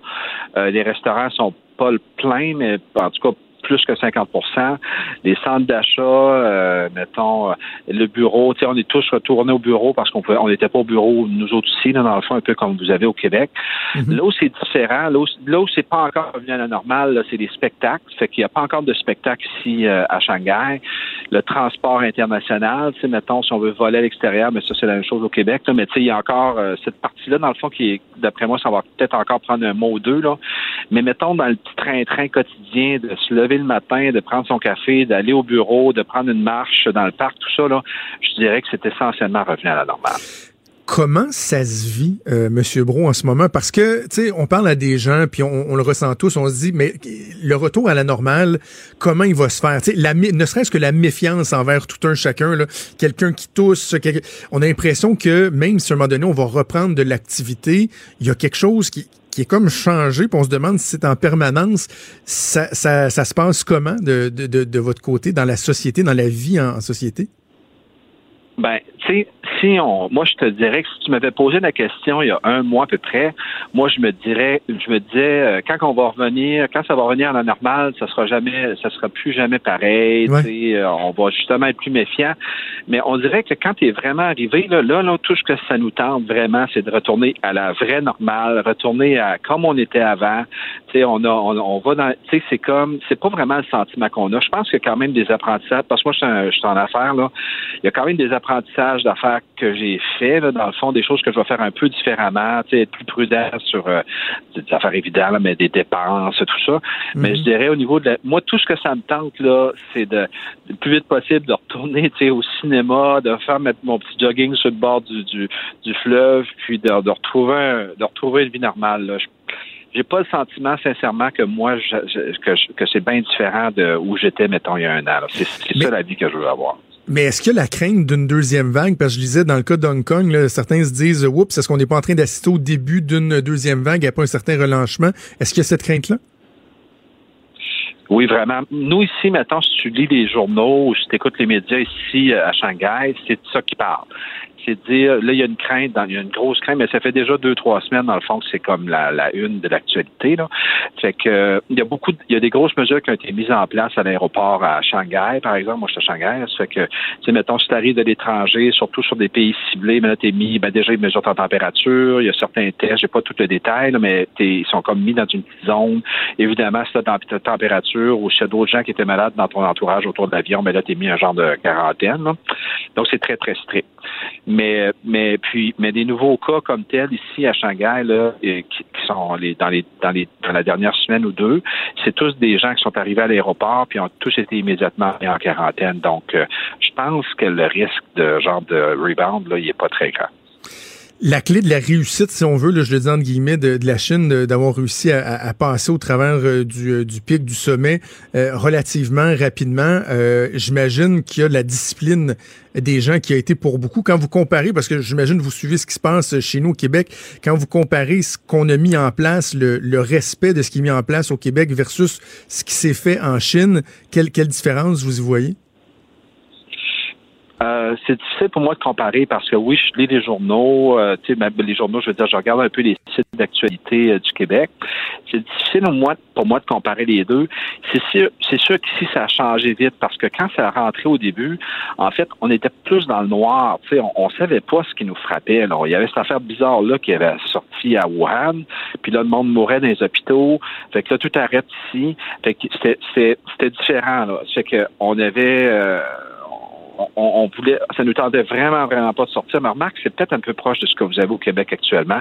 Euh, les restaurants sont pas le plein, mais en tout cas plus que 50% Les centres d'achat, euh, mettons, euh, le bureau, on est tous retournés au bureau parce qu'on pouvait, on n'était pas au bureau, nous autres ici, là, dans le fond, un peu comme vous avez au Québec. Mhm. Là où c'est différent, là où, où c'est pas encore revenu à la normale, c'est les spectacles. Fait qu'il n'y a pas encore de spectacle ici euh, à Shanghai. Le transport international, mettons, si on veut voler à l'extérieur, mais ça, c'est la même chose au Québec, là, mais tu sais, il y a encore euh, cette partie-là, dans le fond, qui est, d'après moi, ça va peut-être encore prendre un mot ou deux, là. Mais mettons, dans le petit train-train quotidien de se lever le matin, de prendre son café, d'aller au bureau, de prendre une marche dans le parc, tout ça, là, je dirais que c'est essentiellement revenu à la normale. Comment ça se vit, euh, Monsieur Bro, en ce moment? Parce que, tu sais, on parle à des gens, puis on, on, le ressent tous, on se dit, mais le retour à la normale, comment il va se faire? Tu sais, la, ne serait-ce que la méfiance envers tout un chacun, quelqu'un qui tousse, on a l'impression que même si à un moment donné, on va reprendre de l'activité, il y a quelque chose qui, qui est comme changé, puis on se demande si c'est en permanence. Ça, ça, ça se passe comment de, de, de, votre côté, dans la société, dans la vie en, en société? Ben, tu sais, si on, moi, je te dirais que si tu m'avais posé la question il y a un mois à peu près, moi, je me dirais, je me disais, euh, quand on va revenir, quand ça va revenir à la normale, ça sera jamais, ça sera plus jamais pareil. Ouais. Tu sais, euh, on va justement être plus méfiant. Mais on dirait que quand tu es vraiment arrivé, là, là, là, tout ce que ça nous tente vraiment, c'est de retourner à la vraie normale, retourner à comme on était avant. Tu sais, on a, on, on va dans, tu sais, c'est comme, c'est pas vraiment le sentiment qu'on a. Je pense qu'il y a quand même des apprentissages, parce que moi, je suis, un- je suis en affaires, là. Il y a quand même des apprentissages d'affaires que j'ai fait, là, dans le fond, des choses que je vais faire un peu différemment, être plus prudent sur euh, des affaires évidentes, là, mais des dépenses, tout ça. Mais Mhm. je dirais au niveau de la, moi, tout ce que ça me tente, là, c'est de, le plus vite possible de retourner, au cinéma, de faire mettre mon petit jogging sur le bord du, du, du fleuve, puis de, de retrouver un- de retrouver une vie normale, là. Je- j'ai pas le sentiment, sincèrement, que moi, je, je- que, que c'est bien différent de où j'étais, mettons, il y a un an. C'est ça la vie que je veux avoir. Mais est-ce qu'il y a la crainte d'une deuxième vague? Parce que je disais, dans le cas d'Hong Kong, certains se disent, oups, est-ce qu'on n'est pas en train d'assister au début d'une deuxième vague, il n'y a pas un certain relanchement? Est-ce qu'il y a cette crainte-là? Oui, vraiment. Nous, ici, maintenant, si tu lis les journaux ou si tu écoutes les médias ici euh, à Shanghai, c'est de ça qui parle. C'est de dire, là, il y a une crainte, dans- il y a une grosse crainte, mais ça fait déjà deux, trois semaines, dans le fond, que c'est comme la, une de l'actualité. Là. Fait que il y a beaucoup de- il y a des grosses mesures qui ont été mises en place à l'aéroport à Shanghai, par exemple. Moi, je suis à Shanghai. Ça fait que, tu mettons, si tu arrives de l'étranger, surtout sur des pays ciblés, mais là, t'es mis, ben, déjà, ils mesurent ta température, il y a certains tests, j'ai pas tout le détail, là, mais ils sont comme mis dans une petite zone. Évidemment, si tu as ta température ou s'il y a d'autres gens qui étaient malades dans ton entourage autour de l'avion, ben là, t'es mis un genre de quarantaine. là. Donc, c'est très, très strict. Mais, mais puis, mais des nouveaux cas comme tels ici à Shanghai, là, qui, qui sont les, dans les, dans les, dans la dernière semaine ou deux, c'est tous des gens qui sont arrivés à l'aéroport puis ont tous été immédiatement mis en quarantaine. Donc, euh, je pense que le risque de genre de rebound, là, il est pas très grand. La clé de la réussite, si on veut, je le dis entre guillemets, de, la Chine, d'avoir réussi à, passer au travers euh, du, euh, du pic, du sommet, euh, relativement rapidement, j'imagine qu'il y a la discipline des gens qui a été pour beaucoup. Quand vous comparez, parce que j'imagine vous suivez ce qui se passe chez nous au Québec, quand vous comparez ce qu'on a mis en place, le, le respect de ce qui est mis en place au Québec versus ce qui s'est fait en Chine, quelle, quelle différence vous y voyez? Euh, c'est difficile pour moi de comparer parce que oui, je lis les journaux, euh, tu sais, les journaux, je veux dire, je regarde un peu les sites d'actualité euh, du Québec. C'est difficile au moins, pour moi de comparer les deux. C'est sûr, c'est sûr qu'ici ça a changé vite parce que quand ça a rentré au début, en fait, on était plus dans le noir. Tu sais, on, on savait pas ce qui nous frappait. Il y avait cette affaire bizarre là qui avait sorti à Wuhan, puis là le monde mourait dans les hôpitaux. Fait que là tout arrête ici. Fait que c'était c'était c'était différent là. Que on avait euh, on, voulait, ça nous tendait vraiment, vraiment pas de sortir. Mais remarque, c'est peut-être un peu proche de ce que vous avez au Québec actuellement.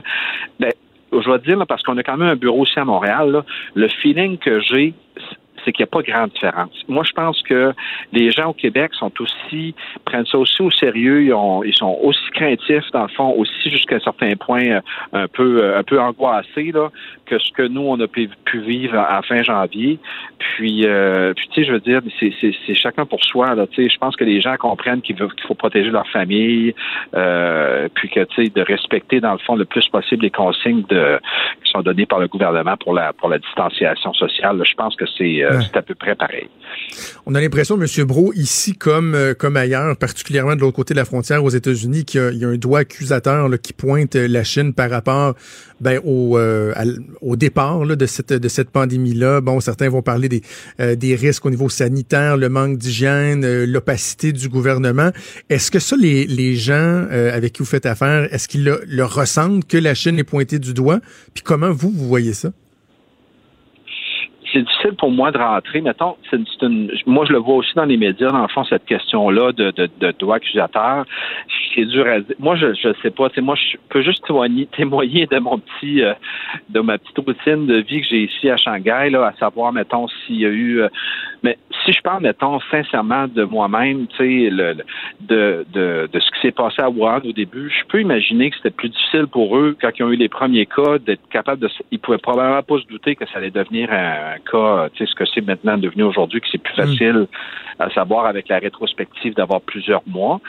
Mais je vais te dire, là, parce qu'on a quand même un bureau aussi à Montréal, le feeling que j'ai, c'est qu'il n'y a pas grande différence. Moi, je pense que les gens au Québec sont aussi, prennent ça aussi au sérieux, ils, ont, ils sont aussi craintifs, dans le fond, aussi jusqu'à un certain point, euh, un peu, euh, un peu angoissés, là, que ce que nous, on a pu, vivre à, fin janvier. Puis, euh, puis tu sais, je veux dire, c'est chacun pour soi, là, tu sais, je pense que les gens comprennent qu'il faut protéger leur famille, euh, puis que, tu sais, de respecter, dans le fond, le plus possible les consignes de, qui sont données par le gouvernement pour la, pour la distanciation sociale. je pense que c'est à peu près pareil. On a l'impression, M. Bro, ici comme, euh, comme ailleurs, particulièrement de l'autre côté de la frontière aux États-Unis, qu'il y, a un doigt accusateur qui pointe la Chine par rapport ben, au, euh, au départ de cette, de cette pandémie-là. Bon, certains vont parler des, euh, des risques au niveau sanitaire, le manque d'hygiène, l'opacité du gouvernement. Est-ce que ça, les, les gens avec qui vous faites affaire, est-ce qu'ils le, le ressentent que la Chine est pointée du doigt? Puis comment vous, vous voyez ça? C'est difficile pour moi de rentrer. Mettons, c'est une, moi, je le vois aussi dans les médias, dans le fond, cette question-là de, de, de accusateur. C'est dur à dire. Moi, je ne sais pas. Moi, je peux juste témoigner, de mon petit, euh, de ma petite routine de vie que j'ai ici à Shanghai, là, à savoir, mettons, s'il y a eu. Euh, mais si je parle, mettons, sincèrement de moi-même, tu sais, de, de, de ce qui s'est passé à Wuhan au début, je peux imaginer que c'était plus difficile pour eux quand ils ont eu les premiers cas d'être capables de. Ils pouvaient probablement pas se douter que ça allait devenir un cas, tu sais, ce que c'est maintenant devenu aujourd'hui, que c'est plus mm. facile à savoir avec la rétrospective d'avoir plusieurs mois.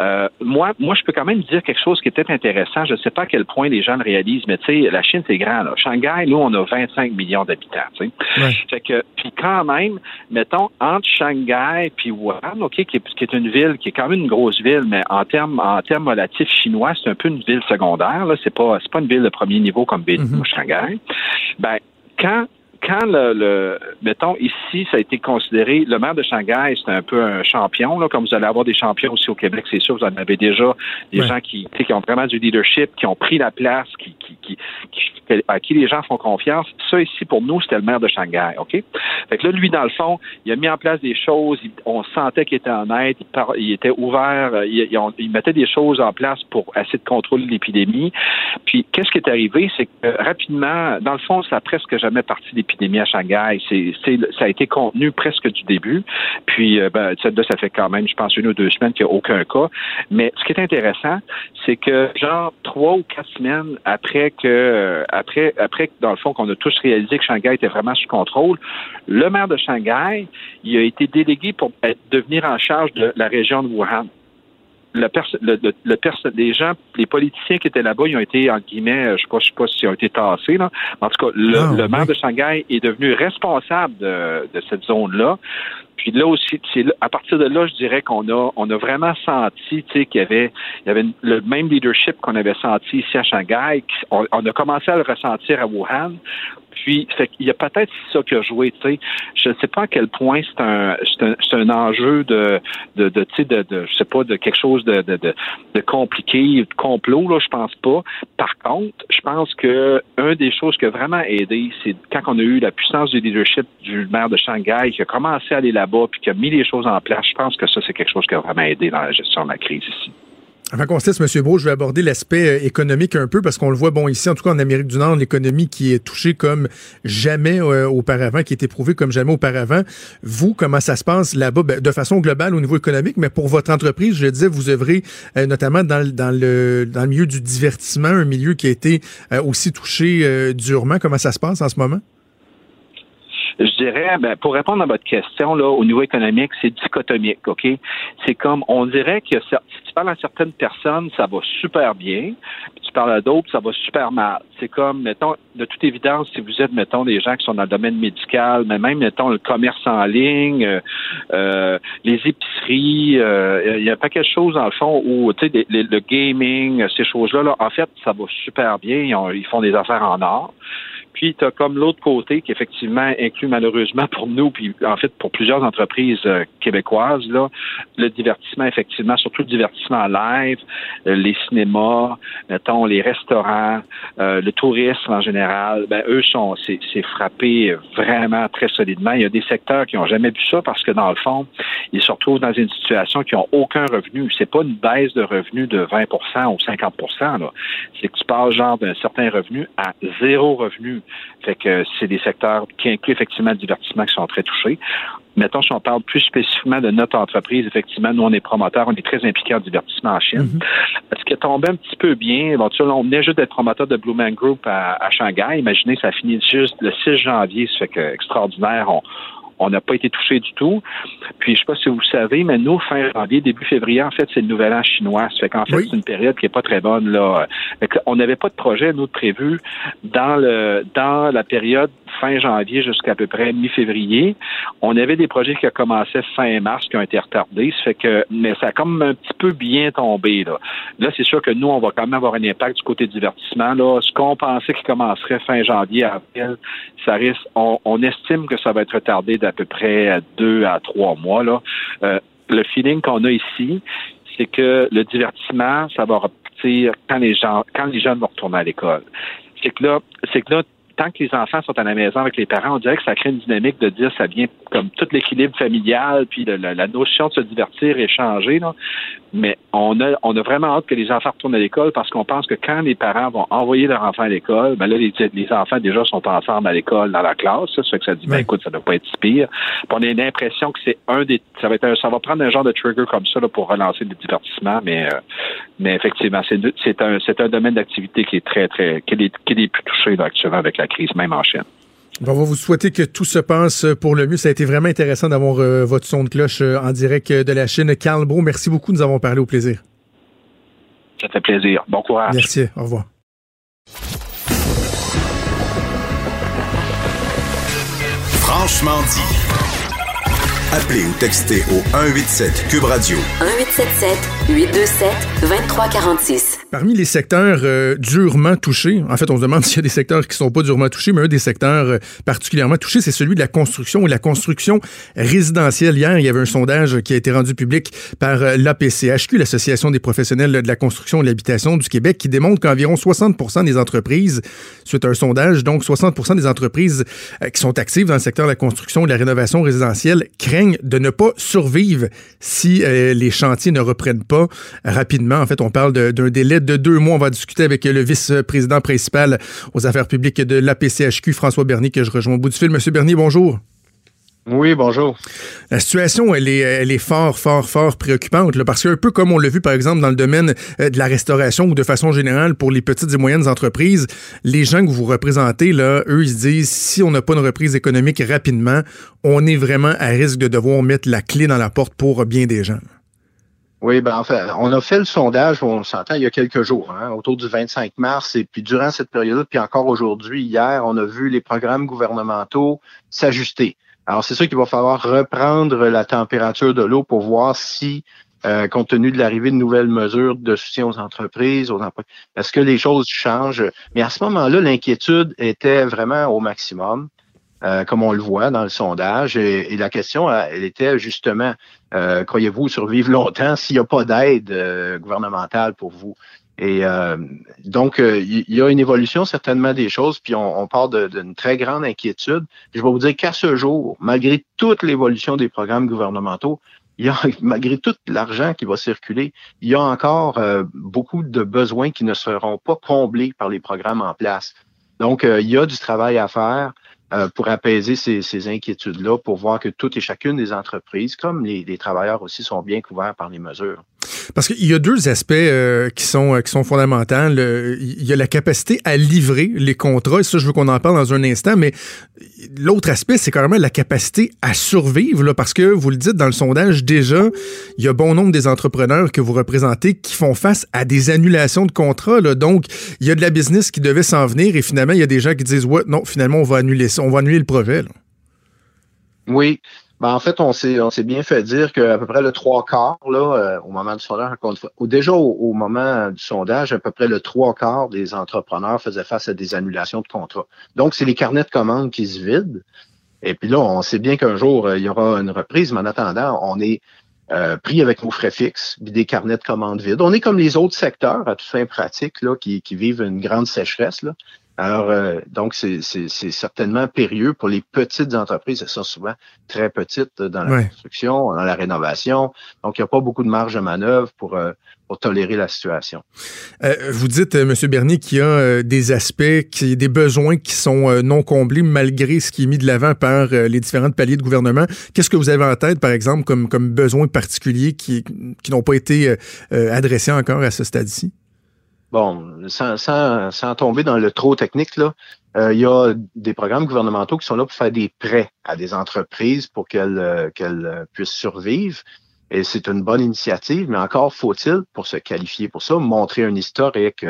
Euh, moi, moi, je peux quand même dire quelque chose qui est peut-être intéressant. Je ne sais pas à quel point les gens le réalisent, mais tu sais, la Chine, c'est grand. Là. Shanghai, nous, on a 25 millions d'habitants. Tu sais. Fait que, puis quand même, mettons, entre Shanghai puis Wuhan, OK, qui est, qui est, une ville, qui est quand même une grosse ville, mais en termes en termes relatifs chinois, c'est un peu une ville secondaire. Là, c'est pas c'est pas une ville de premier niveau comme Beijing mm-hmm. ou Shanghai. Ben quand quand le, le, mettons ici, ça a été considéré, le maire de Shanghai, c'est un peu un champion, là, comme vous allez avoir des champions aussi au Québec, c'est sûr, vous en avez déjà des gens qui, qui ont vraiment du leadership, qui ont pris la place, qui, qui, qui, à qui les gens font confiance. Ça ici, pour nous, c'était le maire de Shanghai, OK? Fait que là, lui, dans le fond, il a mis en place des choses, on sentait qu'il était honnête, il, était ouvert, il, il, mettait des choses en place pour essayer de contrôler l'épidémie. Puis, qu'est-ce qui est arrivé? C'est que rapidement, dans le fond, ça n'a presque jamais parti l'épidémie l'épidémie à Shanghai. C'est, ça a été contenu presque du début. Puis, euh, ben, ça, ça fait quand même, je pense, une ou deux semaines qu'il n'y a aucun cas. Mais ce qui est intéressant, c'est que, genre, trois ou quatre semaines après que, euh, après, après, dans le fond, qu'on a tous réalisé que Shanghai était vraiment sous contrôle, le maire de Shanghai, il a été délégué pour devenir en charge de la région de Wuhan le, le, le, les gens, les politiciens qui étaient là-bas, ils ont été, en guillemets, euh, je ne sais pas, s'ils ont été tassés, là. En tout cas, le, ah, le maire de Shanghai est devenu responsable de, de cette zone-là. Puis là aussi, à partir de là, je dirais qu'on a, on a vraiment senti, tu sais, qu'il y avait, il y avait le même leadership qu'on avait senti ici à Shanghai. On, on, a commencé à le ressentir à Wuhan. Puis, il y a peut-être ça qui a joué, tu sais. Je ne sais pas à quel point c'est un, c'est un, enjeu de, de, de de, de, je sais pas, de quelque chose de, de, de, compliqué, de complot, là, je pense pas. Par contre, je pense que un des choses qui a vraiment aidé, c'est quand on a eu la puissance du leadership du maire de Shanghai qui a commencé à aller là-bas puis qui a mis les choses en place. Je pense que ça, c'est quelque chose qui a vraiment aidé dans la gestion de la crise ici. Avant qu'on se laisse, M. Beau, je vais aborder l'aspect euh, économique un peu parce qu'on le voit, bon, ici, en tout cas en Amérique du Nord, l'économie qui est touchée comme jamais euh, auparavant, qui est éprouvée comme jamais auparavant. Vous, comment ça se passe là-bas, ben, de façon globale au niveau économique, mais pour votre entreprise, je disais, vous œuvrez euh, notamment dans, dans, le, dans le milieu du divertissement, un milieu qui a été aussi touché durement. Comment ça se passe en ce moment? je dirais, ben, pour répondre à votre question, là, au niveau économique, c'est dichotomique, OK? C'est comme, on dirait que si tu parles à certaines personnes, ça va super bien, puis tu parles à d'autres, ça va super mal. C'est comme, mettons, de toute évidence, si vous êtes, mettons, des gens qui sont dans le domaine médical, mais même, mettons, le commerce en ligne, euh, euh les épiceries, euh, il y a pas quelque chose, dans le fond, où, tu sais, le gaming, ces choses-là, là, en fait, ça va super bien, ils, ils font des affaires en or. Puis, tu as comme l'autre côté qui, effectivement, inclut malheureusement pour nous, puis en fait pour plusieurs entreprises euh, québécoises, là, le divertissement, effectivement, surtout le divertissement live, euh, les cinémas, mettons, les restaurants, euh, le tourisme en général, ben eux sont c'est, frappé vraiment très solidement. Il y a des secteurs qui n'ont jamais vu ça parce que dans le fond, ils se retrouvent dans une situation qui n'ont aucun revenu. C'est pas une baisse de revenus de 20% ou 50 là. C'est que tu passes genre d'un certain revenu à zéro revenu. Fait que c'est des secteurs qui incluent effectivement le divertissement qui sont très touchés. Mettons, si on parle plus spécifiquement de notre entreprise, effectivement, nous, on est promoteurs, on est très impliqués en divertissement en Chine. Mm Ce qui est tombé un petit peu bien, bon, on venait juste d'être promoteur de Blue Man Group à, à Shanghai. Imaginez, ça finit juste le 6 janvier, ça fait que extraordinaire. On, on n'a pas été touché du tout. Puis, je ne sais pas si vous savez, mais nous, fin janvier, début février, en fait, c'est le nouvel an chinois. Ça fait qu'en fait, c'est une période qui n'est pas très bonne. Là. On n'avait pas de projet, nous, prévu dans le dans la période fin janvier jusqu'à peu près mi-février. On avait des projets qui ont commencé fin mars qui ont été retardés. Ça fait que, mais ça a comme un petit peu bien tombé. Là, là c'est sûr que nous, on va quand même avoir un impact du côté divertissement. Là, ce qu'on pensait qui commencerait fin janvier, avril, ça risque, on, on estime que ça va être retardé d'à peu près deux à trois mois. Euh, le feeling qu'on a ici, c'est que le divertissement, ça va repartir quand les gens, quand les jeunes vont retourner à l'école. C'est que là, c'est que là, tant que les enfants sont à la maison avec les parents, on dirait que ça crée une dynamique de dire ça vient comme tout l'équilibre familial, puis la, notion de se divertir est changée. Là. Mais on a, on a vraiment hâte que les enfants retournent à l'école parce qu'on pense que quand les parents vont envoyer leurs enfants à l'école, ben là, les, les, enfants déjà sont ensemble à l'école dans la classe. Ça, fait que ça dit, ben écoute, ça ne doit pas être si pire. Puis on a l'impression que c'est un des, ça va être ça va prendre un genre de trigger comme ça là, pour relancer le divertissement, mais, euh, mais effectivement, c'est, un, c'est un domaine d'activité qui est très, très, qui est, qui est plus touché actuellement avec la crise, même en Chine. on va vous souhaiter que tout se passe pour le mieux. Ça a été vraiment intéressant d'avoir euh, votre son de cloche euh, en direct de la Chine. Carl Bro, merci beaucoup. Nous avons parlé au plaisir. Ça fait plaisir. Bon courage. Merci. Au revoir. Franchement dit. Appelez ou textez au 187 Cube Radio. 1877 827 2346. Parmi les secteurs euh, durement touchés, en fait, on se demande s'il y a des secteurs qui sont pas durement touchés, mais un des secteurs euh, particulièrement touchés, c'est celui de la construction et la construction résidentielle. Hier, il y avait un sondage qui a été rendu public par euh, l'APCHQ, l'Association des professionnels de la construction et de l'habitation du Québec, qui démontre qu'environ 60% des entreprises, suite à un sondage, donc 60% des entreprises qui sont actives dans le secteur de la construction et de la rénovation résidentielle craignent de ne pas survivre si les chantiers ne reprennent pas rapidement. En fait, on parle d'un délai de deux mois. On va discuter avec le vice-président principal aux affaires publiques de l'APCHQ, François Bernier, que je rejoins au bout du fil. Monsieur Bernier, bonjour. Oui, bonjour. La situation, elle est, elle est fort, fort, fort préoccupante, là, parce qu'un peu comme on l'a vu, par exemple, dans le domaine euh, de la restauration ou de façon générale pour les petites et moyennes entreprises, les gens que vous représentez, là, eux, ils se disent, si on n'a pas une reprise économique rapidement, on est vraiment à risque de devoir mettre la clé dans la porte pour bien des gens. Oui, ben en fait, on a fait le sondage, on s'entend, il y a quelques jours, hein, autour du 25 mars, et puis durant cette période, puis encore aujourd'hui, hier, on a vu les programmes gouvernementaux s'ajuster. Alors, c'est sûr qu'il va falloir reprendre la température de l'eau pour voir si, euh, compte tenu de l'arrivée de nouvelles mesures de soutien aux entreprises, aux emplois, est-ce que les choses changent? Mais à ce moment-là, l'inquiétude était vraiment au maximum. Euh, comme on le voit dans le sondage. Et, la question, elle était justement, euh, croyez-vous survivre longtemps s'il n'y a pas d'aide euh, gouvernementale pour vous? Et donc, il y, a une évolution certainement des choses, puis on, on part d'une très grande inquiétude. Je vais vous dire qu'à ce jour, malgré toute l'évolution des programmes gouvernementaux, il y a, malgré tout l'argent qui va circuler, il y a encore beaucoup de besoins qui ne seront pas comblés par les programmes en place. Donc, il y a du travail à faire. Euh, pour apaiser ces, ces inquiétudes-là, pour voir que toutes et chacune des entreprises, comme les, les travailleurs aussi, sont bien couverts par les mesures. Parce qu'il y a deux aspects euh, qui, sont, euh, qui sont fondamentaux. il y a la capacité à livrer les contrats, et ça, je veux qu'on en parle dans un instant, mais l'autre aspect, c'est carrément la capacité à survivre, là, parce que vous le dites dans le sondage, déjà, il y a bon nombre des entrepreneurs que vous représentez qui font face à des annulations de contrats. Donc, il y a de la business qui devait s'en venir, et finalement, il y a des gens qui disent, ouais, non, finalement, on va annuler ça, on va annuler le projet. Oui, ben, en fait, on s'est, bien fait dire qu'à peu près le trois quarts, là, euh, au moment du sondage, ou déjà au, moment du sondage, à peu près le trois quarts des entrepreneurs faisaient face à des annulations de contrats. Donc, c'est les carnets de commandes qui se vident. Et puis là, on sait bien qu'un jour, euh, il y aura une reprise, mais en attendant, on est euh, pris avec nos frais fixes, des carnets de commandes vides. On est comme les autres secteurs, à tout fin pratique, là, qui, qui vivent une grande sécheresse. Là. Alors, euh, donc, c'est certainement périlleux pour les petites entreprises. Elles sont souvent très petites dans la construction, dans la rénovation. Donc, il n'y a pas beaucoup de marge de manœuvre pour, euh, pour tolérer la situation. Euh, vous dites, M. Bernier, qu'il y a des aspects, des besoins qui sont non comblés malgré ce qui est mis de l'avant par les différents paliers de gouvernement. Qu'est-ce que vous avez en tête, par exemple, comme, comme besoins particuliers qui, qui n'ont pas été adressés encore à ce stade-ci? Bon, sans, tomber dans le trop technique, là, euh, il y a des programmes gouvernementaux qui sont là pour faire des prêts à des entreprises pour qu'elles euh, euh, puissent survivre. Et c'est une bonne initiative, mais encore faut-il, pour se qualifier pour ça, montrer un historique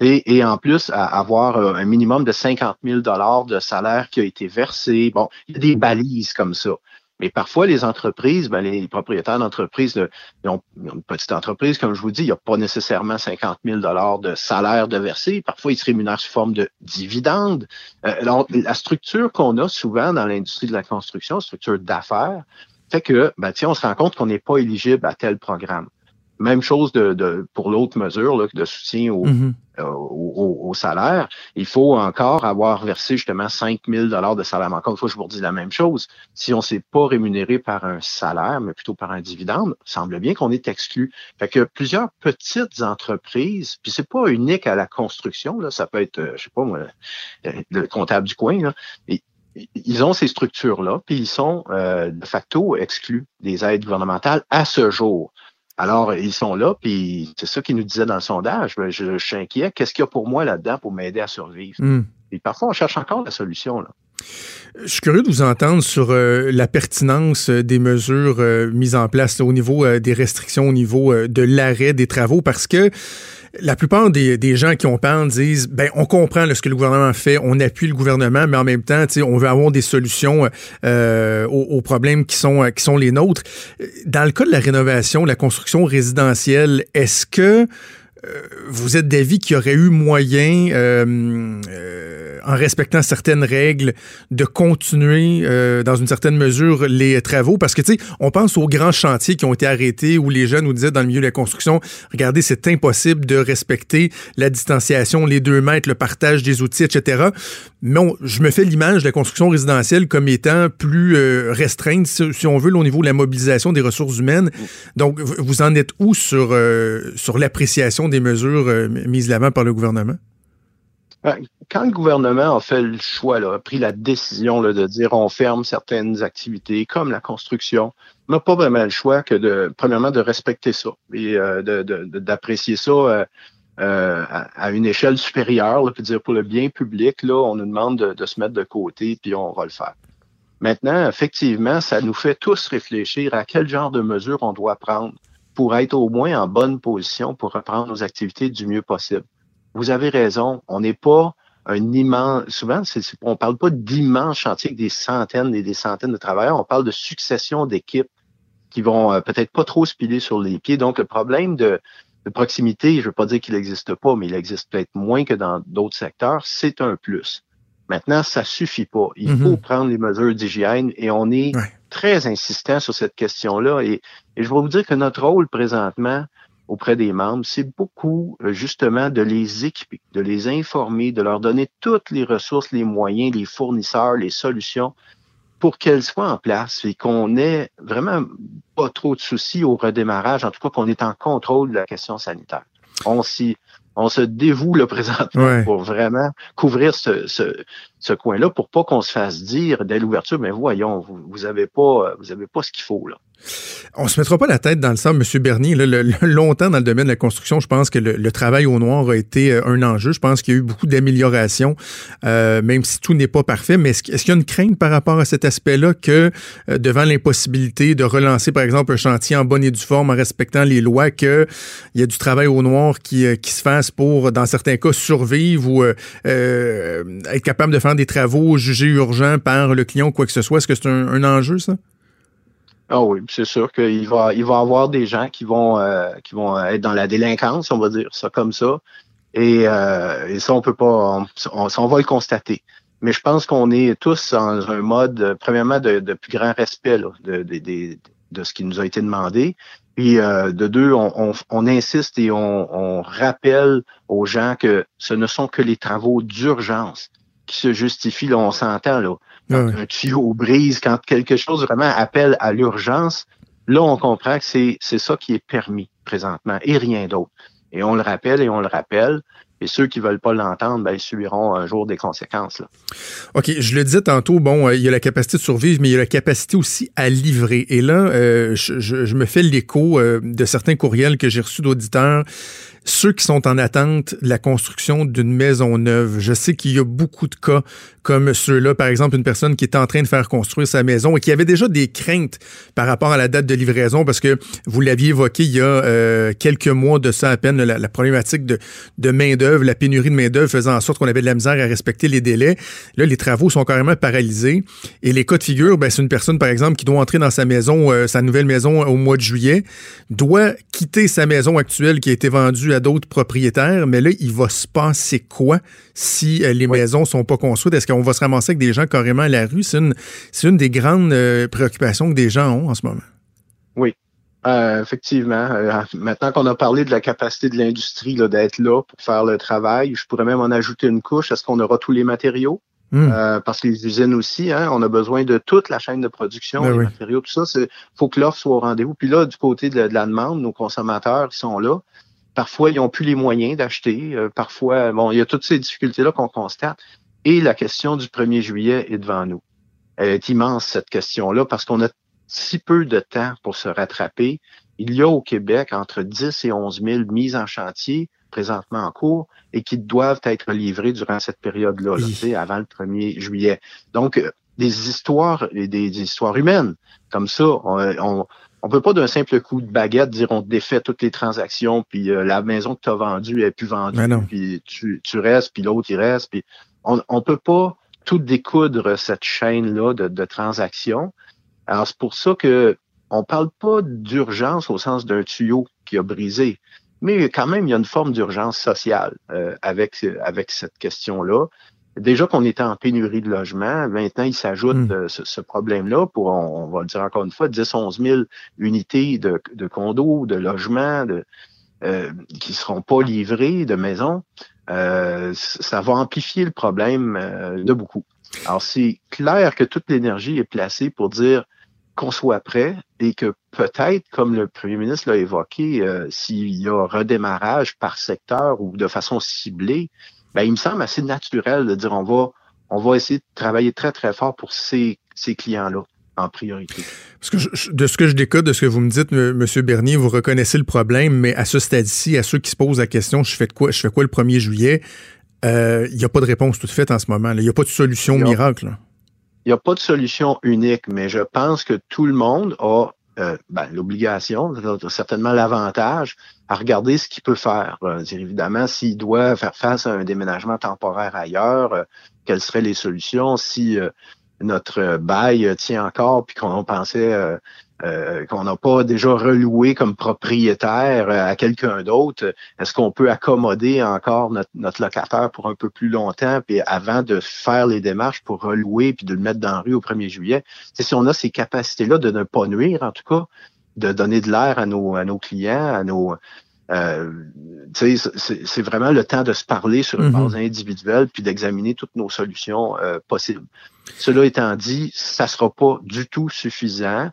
et, et en plus avoir un minimum de 50 000 dollars de salaire qui a été versé. Bon, il y a des balises comme ça. Mais parfois, les entreprises, ben, les propriétaires d'entreprises, ils ont, une petite entreprise, comme je vous dis, il n'y a pas nécessairement 50 000 de salaire de verser. Parfois, ils se rémunèrent sous forme de dividendes. Euh, la structure qu'on a souvent dans l'industrie de la construction, structure d'affaires, fait que, ben, on se rend compte qu'on n'est pas éligible à tel programme. Même chose de, pour l'autre mesure de soutien mm-hmm. euh, au, au, salaire. Il faut encore avoir versé justement 5 000 de salaire. encore une fois, je vous redis la même chose. Si on ne s'est pas rémunéré par un salaire, mais plutôt par un dividende, il semble bien qu'on est exclu. Fait que plusieurs petites entreprises, puis c'est pas unique à la construction, là, ça peut être, euh, je sais pas moi, le comptable du coin, là, ils ont ces structures-là, puis ils sont euh, de facto exclus des aides gouvernementales à ce jour. Alors, ils sont là, puis c'est ça qu'ils nous disaient dans le sondage. Je, je, suis inquiet. Qu'est-ce qu'il y a pour moi là-dedans pour m'aider à survivre? Hmm. Et parfois, on cherche encore la solution. Là. Je suis curieux de vous entendre sur euh, la pertinence euh, des mesures euh, mises en place au niveau des restrictions, au niveau de l'arrêt des travaux, parce que la plupart des, gens qui ont parlé disent ben on comprend ce que le gouvernement fait, on appuie le gouvernement, mais en même temps, on veut avoir des solutions euh, aux, problèmes qui sont qui sont les nôtres. Dans le cas de la rénovation, la construction résidentielle, est-ce que vous êtes d'avis qu'il y aurait eu moyen, euh, euh, en respectant certaines règles, de continuer dans une certaine mesure les travaux? Parce que, tu sais, on pense aux grands chantiers qui ont été arrêtés où les jeunes nous disaient dans le milieu de la construction, regardez, c'est impossible de respecter la distanciation, les deux mètres, le partage des outils, etc. Mais je me fais l'image de la construction résidentielle comme étant plus restreinte, si, on veut, au niveau de la mobilisation des ressources humaines. Donc, vous en êtes où sur, sur l'appréciation des mesures euh, mises l'avant par le gouvernement? Ben, quand le gouvernement a fait le choix, a pris la décision de dire on ferme certaines activités comme la construction, on n'a pas vraiment le choix que de, premièrement, de respecter ça et euh, d'apprécier ça euh, à, une échelle supérieure, là, dire pour le bien public, là, on nous demande de, se mettre de côté, puis on va le faire. Maintenant, effectivement, ça nous fait tous réfléchir à quel genre de mesures on doit prendre pour être au moins en bonne position pour reprendre nos activités du mieux possible. Vous avez raison, on n'est pas un immense, souvent, on ne parle pas d'immenses chantiers avec des centaines et des centaines de travailleurs, on parle de succession d'équipes qui vont euh, peut-être pas trop se piler sur les pieds. Donc, le problème de, proximité, je ne veux pas dire qu'il n'existe pas, mais il existe peut-être moins que dans d'autres secteurs, c'est un plus. Maintenant, ça suffit pas. Il mm-hmm. faut prendre les mesures d'hygiène et on est très insistant sur cette question-là. Et, je vais vous dire que notre rôle présentement auprès des membres, c'est beaucoup euh, justement de les équiper, de les informer, de leur donner toutes les ressources, les moyens, les fournisseurs, les solutions pour qu'elles soient en place et qu'on ait vraiment pas trop de soucis au redémarrage, en tout cas qu'on est en contrôle de la question sanitaire. On s'y on se dévoue le présentement pour vraiment couvrir ce, ce, ce coin-là pour pas qu'on se fasse dire dès l'ouverture, mais voyons, vous, vous avez pas, vous avez pas ce qu'il faut là. On se mettra pas la tête dans le sable, M. Bernier. longtemps dans le domaine de la construction, je pense que le, travail au noir a été euh, un enjeu. Je pense qu'il y a eu beaucoup d'améliorations, euh, même si tout n'est pas parfait. Mais est-ce, qu'il y a une crainte par rapport à cet aspect-là que, euh, devant l'impossibilité de relancer, par exemple, un chantier en bonne et due forme, en respectant les lois, qu'il y a du travail au noir qui, qui se fasse pour, dans certains cas, survivre ou être capable de faire des travaux jugés urgents par le client ou quoi que ce soit? Est-ce que c'est un enjeu, ça? Ah oui, c'est sûr qu'il va, il va avoir des gens qui vont, euh, qui vont être dans la délinquance, on va dire ça comme ça. Et, euh, ça, on peut pas, on, on, va le constater. Mais je pense qu'on est tous dans un mode, premièrement, de, plus grand respect de, de, de, ce qui nous a été demandé. Puis euh, de deux, on, on, insiste et on, on, rappelle aux gens que ce ne sont que les travaux d'urgence qui se justifient. Là, on s'entend là. Un tuyau brise, quand quelque chose vraiment appelle à l'urgence, là, on comprend que c'est ça qui est permis présentement et rien d'autre. Et on le rappelle et on le rappelle. Et ceux qui veulent pas l'entendre, ben, ils subiront un jour des conséquences. Là. OK, je le disais tantôt, bon, euh, il y a la capacité de survivre, mais il y a la capacité aussi à livrer. Et là, euh, je, je, me fais l'écho euh, de certains courriels que j'ai reçus d'auditeurs ceux qui sont en attente de la construction d'une maison neuve. Je sais qu'il y a beaucoup de cas comme ceux-là. Par exemple, une personne qui est en train de faire construire sa maison et qui avait déjà des craintes par rapport à la date de livraison parce que vous l'aviez évoqué il y a euh, quelques mois de ça à peine, la, problématique de, de main-d'œuvre, la pénurie de main-d'œuvre faisant en sorte qu'on avait de la misère à respecter les délais. Là, les travaux sont carrément paralysés. Et les cas de figure, ben, c'est une personne, par exemple, qui doit entrer dans sa maison, euh, sa nouvelle maison au mois de juillet, doit quitter sa maison actuelle qui a été vendue à d'autres propriétaires, mais là, il va se passer quoi si euh, les maisons sont pas construites? Est-ce qu'on va se ramasser avec des gens carrément à la rue? C'est une, une des grandes euh, préoccupations que des gens ont en ce moment. Oui, euh, effectivement. maintenant qu'on a parlé de la capacité de l'industrie d'être là pour faire le travail, je pourrais même en ajouter une couche. Est-ce qu'on aura tous les matériaux? Hmm. parce que les usines aussi, hein, on a besoin de toute la chaîne de production, ben les matériaux, tout ça. Il faut que l'offre soit au rendez-vous. Puis là, du côté de, la demande, nos consommateurs qui sont là, Parfois, ils n'ont plus les moyens d'acheter. Euh, parfois, bon, il y a toutes ces difficultés-là qu'on constate. Et la question du 1er juillet est devant nous. Elle est immense, cette question-là, parce qu'on a si peu de temps pour se rattraper. Il y a au Québec entre 10 et 11 000 mises en chantier présentement en cours et qui doivent être livrées durant cette période-là, avant le 1er juillet. Donc, euh, des histoires et des, histoires humaines comme ça, on, on peut pas d'un simple coup de baguette dire on défait toutes les transactions, puis euh, la maison que tu as vendue est plus vendue, puis tu, tu restes, puis l'autre il reste. Puis on ne peut pas tout découdre cette chaîne-là de, de transactions. Alors c'est pour ça que on parle pas d'urgence au sens d'un tuyau qui a brisé, mais quand même il y a une forme d'urgence sociale euh, avec avec cette question-là déjà qu'on était en pénurie de logements, maintenant il s'ajoute hmm. euh, ce, problème-là pour, on, va le dire encore une fois, 10 11 000 unités de, de condos, de logements de, euh, qui seront pas livrés, de maisons. Euh, ça va amplifier le problème euh, de beaucoup. Alors c'est clair que toute l'énergie est placée pour dire qu'on soit prêt et que peut-être, comme le premier ministre l'a évoqué, s'il y a redémarrage par secteur ou de façon ciblée, ben, il me semble assez naturel de dire on va, on va essayer de travailler très, très fort pour ces, ces clients-là en priorité. Parce que de ce que je décode, de ce que vous me dites, M. Bernier, vous reconnaissez le problème, mais à ce stade-ci, à ceux qui se posent la question, je fais quoi, je fais quoi le 1er juillet, euh, il n'y a pas de réponse toute faite en ce moment. Il n'y a pas de solution miracle. Il n'y a pas de solution unique, mais je pense que tout le monde a euh, ben, l'obligation, certainement l'avantage à regarder ce qu'il peut faire. Euh, évidemment, s'il doit faire face à un déménagement temporaire ailleurs, euh, quelles seraient les solutions? Si notre bail tient encore puis qu'on pensait euh, qu'on n'a pas déjà reloué comme propriétaire euh, à quelqu'un d'autre, est-ce qu'on peut accommoder encore notre, locataire pour un peu plus longtemps, puis avant de faire les démarches pour relouer puis de le mettre dans la rue au 1er juillet? C'est si on a ces capacités-là de ne pas nuire, en tout cas, de donner de l'air à nos, à nos clients, à nos, euh, c'est vraiment le temps de se parler sur une mm-hmm. base individuelle puis d'examiner toutes nos solutions euh, possibles. Cela étant dit, ça sera pas du tout suffisant.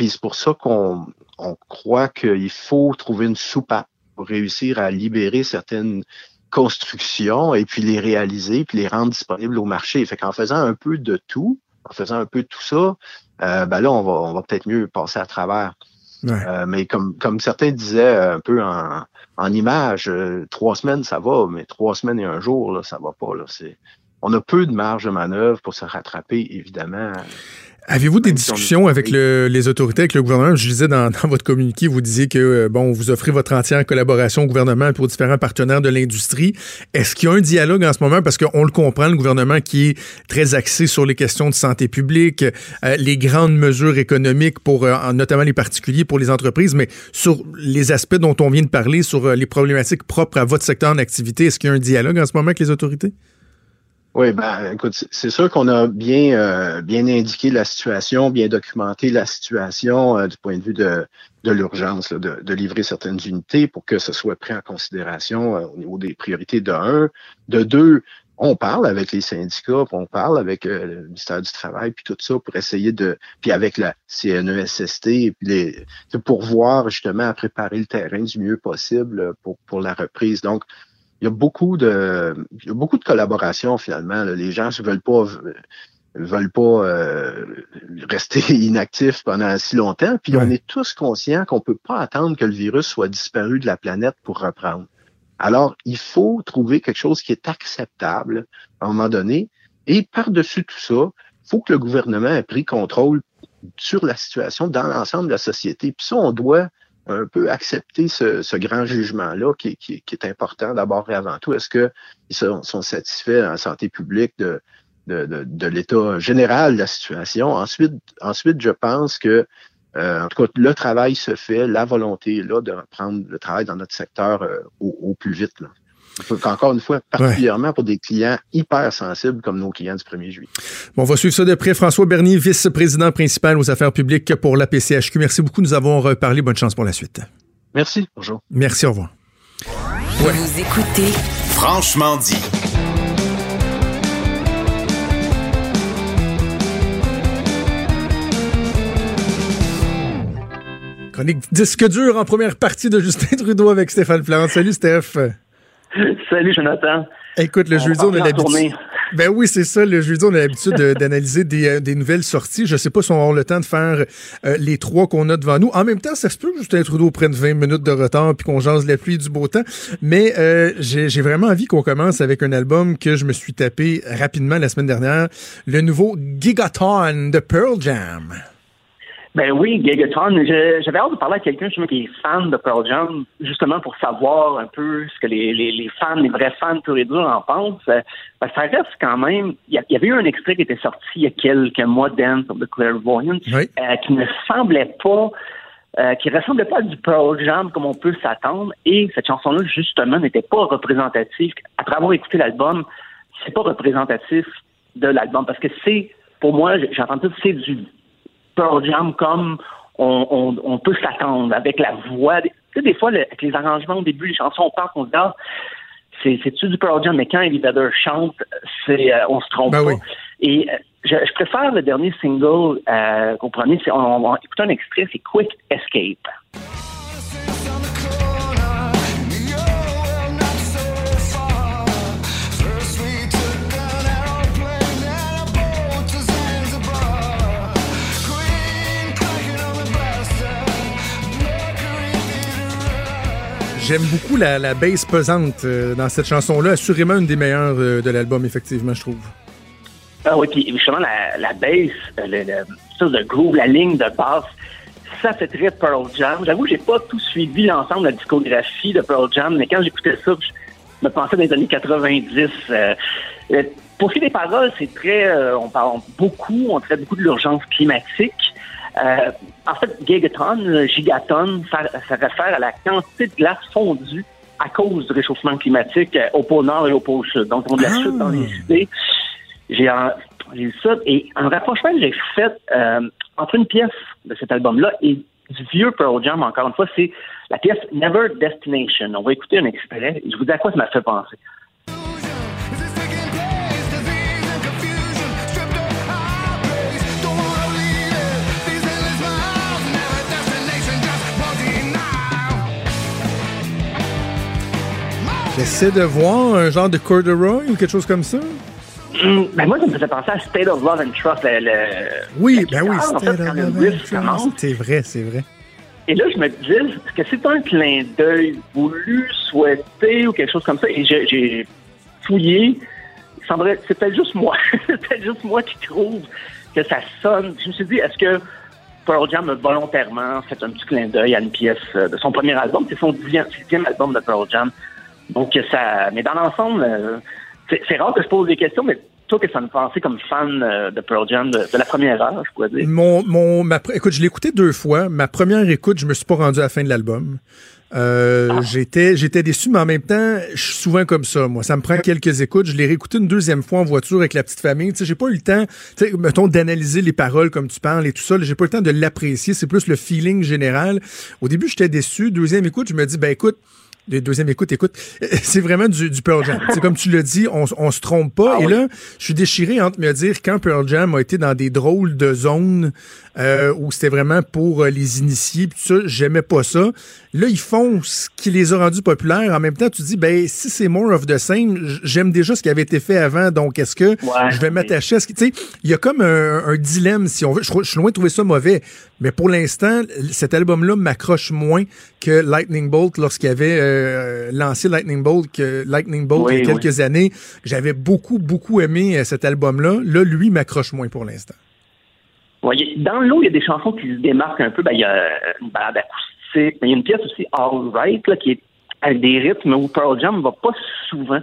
Puis c'est pour ça qu'on on croit qu'il faut trouver une soupape pour réussir à libérer certaines constructions et puis les réaliser, puis les rendre disponibles au marché. Fait qu'en faisant un peu de tout, en faisant un peu de tout ça, euh, ben là, on va, on va peut-être mieux passer à travers. Euh, mais comme, comme certains disaient un peu en, en image, euh, trois semaines, ça va, mais trois semaines et un jour, là, ça va pas. Là. On a peu de marge de manœuvre pour se rattraper, évidemment. Avez-vous des discussions avec les autorités, avec le gouvernement? Je disais dans, votre communiqué, vous disiez que euh, bon, vous offrez votre entière collaboration au gouvernement pour différents partenaires de l'industrie. Est-ce qu'il y a un dialogue en ce moment? Parce qu'on le comprend, le gouvernement qui est très axé sur les questions de santé publique, euh, les grandes mesures économiques pour euh, notamment les particuliers, pour les entreprises, mais sur les aspects dont on vient de parler, sur les problématiques propres à votre secteur d'activité, est-ce qu'il y a un dialogue en ce moment avec les autorités? Oui, ben, écoute, c'est sûr qu'on a bien, euh, bien indiqué la situation, bien documenté la situation euh, du point de vue de, de l'urgence, de, de, livrer certaines unités pour que ce soit pris en considération euh, au niveau des priorités de un. De deux, on parle avec les syndicats, on parle avec le ministère du Travail, puis tout ça pour essayer de, puis avec la CNESST, puis les, pour voir justement à préparer le terrain du mieux possible pour, pour la reprise. Donc, il y a beaucoup de, il y a beaucoup de collaboration finalement. Les gens ne veulent pas veulent pas euh, rester inactifs pendant si longtemps. Puis on est tous conscients qu'on peut pas attendre que le virus soit disparu de la planète pour reprendre. Alors, il faut trouver quelque chose qui est acceptable à un moment donné. Et par-dessus tout ça, il faut que le gouvernement ait pris contrôle sur la situation dans l'ensemble de la société. Puis ça, on doit un peu accepter ce, grand jugement-là qui, est important d'abord et avant tout. Est-ce qu'ils sont, sont, satisfaits en santé publique de, l'état général de la situation? Ensuite, ensuite je pense que euh, en tout cas, le travail se fait, la volonté là de reprendre le travail dans notre secteur euh, au, plus vite. Encore une fois, particulièrement pour des clients hyper sensibles comme nos clients du 1er juillet. Bon, on va suivre ça de près. François Bernier, vice-président principal aux affaires publiques pour la PCHQ. Merci beaucoup. Nous avons reparlé. Bonne chance pour la suite. Merci. Bonjour. Merci. Au revoir. Vous écoutez Franchement dit. Chronique disque dur en première partie de Justin Trudeau avec Stéphane Plante. Salut Steph. Salut, Jonathan. Écoute, le jeudi, on a l'habitude. Ben oui, c'est ça. Le jeudi, on a l'habitude d'analyser euh, des, nouvelles sorties. Je sais pas si on aura le temps de faire euh, les trois qu'on a devant nous. En même temps, ça se peut que Justin Trudeau prenne 20 minutes de retard puis qu'on jase la pluie du beau temps. Mais euh, j'ai vraiment envie qu'on commence avec un album que je me suis tapé rapidement la semaine dernière. Le nouveau Gigaton de Pearl Jam. Ben oui, Gigaton. J'avais hâte de parler à quelqu'un qui est fan de Pearl Jam, justement pour savoir un peu ce que les, les, les fans, les vrais fans pur et dur en pensent. Ben, ça reste quand même. Il y, avait eu un extrait qui était sorti il y a quelques mois, Dance of the Clairvoyant, euh, qui ne semblait pas. Euh, qui ressemblait pas à du Pearl Jam comme on peut s'attendre. Et cette chanson-là, justement, n'était pas représentative. Après avoir écouté l'album, c'est pas représentatif de l'album parce que c'est, pour moi, j'ai entendu c'est du Pearl Jam comme on, peut s'attendre avec la voix. Tu sais, des fois, avec les arrangements au début, les chansons, on part, on se dit, ah, c'est-tu du Pearl Jam? Mais quand Eddie Vedder chante, c'est, euh, on se trompe ben pas. Et euh, je, préfère le dernier single euh, qu'on prenait, c'est, on, on, écoute un extrait, c'est Quick Escape. J'aime beaucoup la, la pesante euh, dans cette chanson-là. Assurément une des meilleures euh, de l'album, effectivement, je trouve. Ah oui, puis justement, la, la bass, euh, le, le, groove, la ligne de basse, ça fait très Pearl Jam. J'avoue, j'ai pas tout suivi l'ensemble de la discographie de Pearl Jam, mais quand j'écoutais ça, je me pensais dans les années 90. pour ce qui est des paroles, c'est très, on parle beaucoup, on traite beaucoup de l'urgence climatique. Euh, en fait, gigaton, gigaton, ça, réfère à la quantité de glace fondue à cause du réchauffement climatique euh, au pôle Nord et au pôle Sud. Donc, on de la chute dans les ah. idées. J'ai eu ça. Et un rapprochement que j'ai fait euh, entre une pièce de cet album-là et du vieux Pearl Jam, encore une fois, c'est la pièce Never Destination. On va écouter un extrait. Je vous dis à quoi ça m'a fait penser. J'essaie de voir un genre de corduroy ou quelque chose comme ça. Hmm, ben moi, ça me faisait penser à State of Love and Trust. oui, ben oui, State of Love and Trust. C'est vrai, c'est vrai. Et là, je me disais, est-ce que c'est un clin d'œil voulu, souhaité ou quelque chose comme ça? Et j'ai fouillé. C'est peut-être juste moi. c'est peut-être juste moi qui trouve que ça sonne. Je me suis dit, est-ce que Pearl Jam a volontairement fait un petit clin d'œil à une pièce euh, de son premier album? C'est son dixième album de Pearl Jam. Donc, ça. Mais dans l'ensemble, euh, c'est rare que je pose des questions, mais toi, que ça me pensait comme fan euh, de Pearl Jam de, la première heure, je pourrais dire? Mon, mon, ma, écoute, je l'ai écouté deux fois. Ma première écoute, je me suis pas rendu à la fin de l'album. Euh, ah. J'étais j'étais déçu, mais en même temps, je suis souvent comme ça. Moi, ça me prend quelques écoutes. Je l'ai réécouté une deuxième fois en voiture avec la petite famille. Tu sais, j'ai pas eu le temps, tu sais, mettons, d'analyser les paroles comme tu parles et tout ça. J'ai pas eu le temps de l'apprécier. C'est plus le feeling général. Au début, j'étais déçu. Deuxième écoute, je me dis, ben écoute, deuxième écoute, écoute, c'est vraiment du, du Pearl Jam. C'est comme tu l'as dit, on, on se trompe pas. Ah et là, je suis déchiré entre me dire quand Pearl Jam a été dans des drôles de zones euh, où c'était vraiment pour euh, les initiés, tout ça, j'aimais pas ça. Là, ils font ce qui les a rendus populaires. En même temps, tu dis, ben si c'est more of the same, j'aime déjà ce qui avait été fait avant, donc est-ce que je vais m'attacher à ce qui, tu sais, il y a comme un, dilemme si on veut. Je, suis loin de trouver ça mauvais, mais pour l'instant, cet album-là m'accroche moins que Lightning Bolt lorsqu'il avait euh, lancé Lightning Bolt, que Lightning Bolt il y a quelques années. J'avais beaucoup, beaucoup aimé cet album-là. Là, lui m'accroche moins pour l'instant. Voyez, dans l'eau, il y a des chansons qui se démarquent un peu. Ben, il y a une balade acoustique, mais il y a une pièce aussi All Right là, qui est avec des rythmes où Pearl Jam va pas souvent.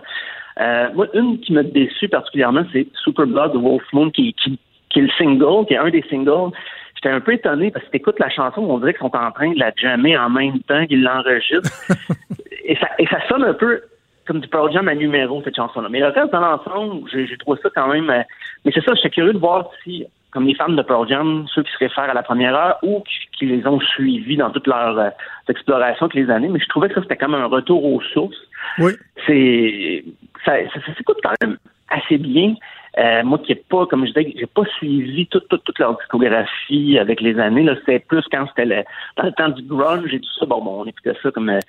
Euh, moi, une qui m'a déçu particulièrement, c'est Super Blood de Wolf Moon, qui, qui, qui est le single, qui est un des singles. J'étais un peu étonné parce que t'écoutes la chanson, on dirait qu'ils sont en train de la jammer en même temps qu'ils l'enregistrent. et, ça, et ça sonne un peu comme du Pearl Jam à numéro, cette chanson-là. Mais le reste, dans l'ensemble, j'ai trouvé ça quand même... Euh, mais c'est ça, j'étais curieux de voir si comme les fans de Pearl Jam, ceux qui se réfèrent à la première heure ou qui, les ont suivis dans toutes leurs euh, explorations toutes les années. Mais je trouvais que ça, c'était comme un retour aux sources. Oui. C'est, ça, s'écoute quand même assez bien. Euh, moi qui n'ai pas, comme je disais, j'ai pas suivi toute, toute, toute leur discographie avec les années. Là, c'était plus quand c'était le, dans le temps du grunge et tout ça. Bon, bon on écoutait ça comme euh,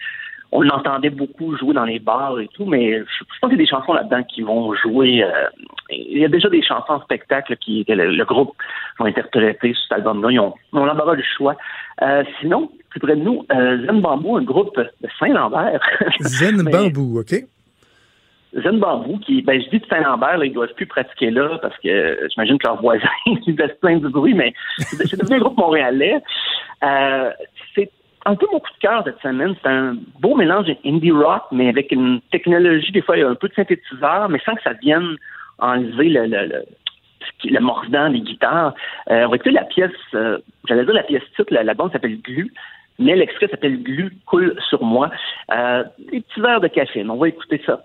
on l'entendait beaucoup jouer dans les bars et tout, mais je, pense qu'il y a des chansons là-dedans qui vont jouer. Euh, il y a déjà des chansons en spectacle qui, que le, groupe vont interpréter sur cet album-là. Ils ont, on aura le choix. Euh, sinon, plus près de nous, euh, Zen Bambou, un groupe de Saint-Lambert. Zen Bambou, OK. Zen Bambou, qui, ben, je dis de Saint-Lambert, ils doivent plus pratiquer là parce que j'imagine que leurs voisins ils se plaignent du bruit, mais c'est devenu un groupe montréalais. Un peu mon coup de cœur cette semaine. C'est un beau mélange indie rock, mais avec une technologie, des fois, il y a un peu de synthétiseur, mais sans que ça vienne enlever le, le, le le mordant des guitares. Euh, on va écouter la pièce, euh, j'allais dire la pièce titre, la, bande s'appelle Glu, mais l'extrait s'appelle Glu, coule sur moi. Euh, des petits verres de café, on va écouter ça.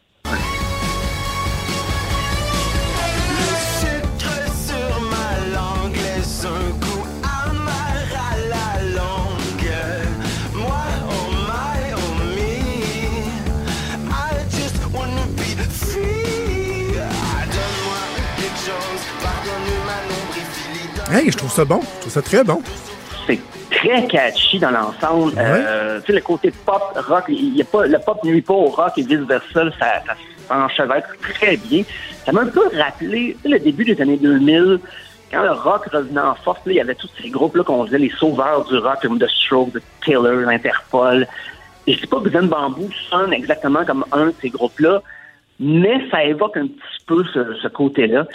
Hey, je trouve ça bon. Je trouve ça très bon. C'est très catchy dans l'ensemble. Euh, tu sais, le côté pop, rock, y a pas, le pop nuit pas au rock et vice-versa. Ça, ça s'enchevêtre très bien. Ça m'a un peu rappelé le début des années 2000 quand le rock revenait en force, il y avait tous ces groupes-là qu'on faisait les sauveurs du rock, comme The Stroke, The Killer, Interpol. Et je sais pas que Zen Bamboo sonne exactement comme un de ces groupes-là, mais ça évoque un petit peu ce, côté-là.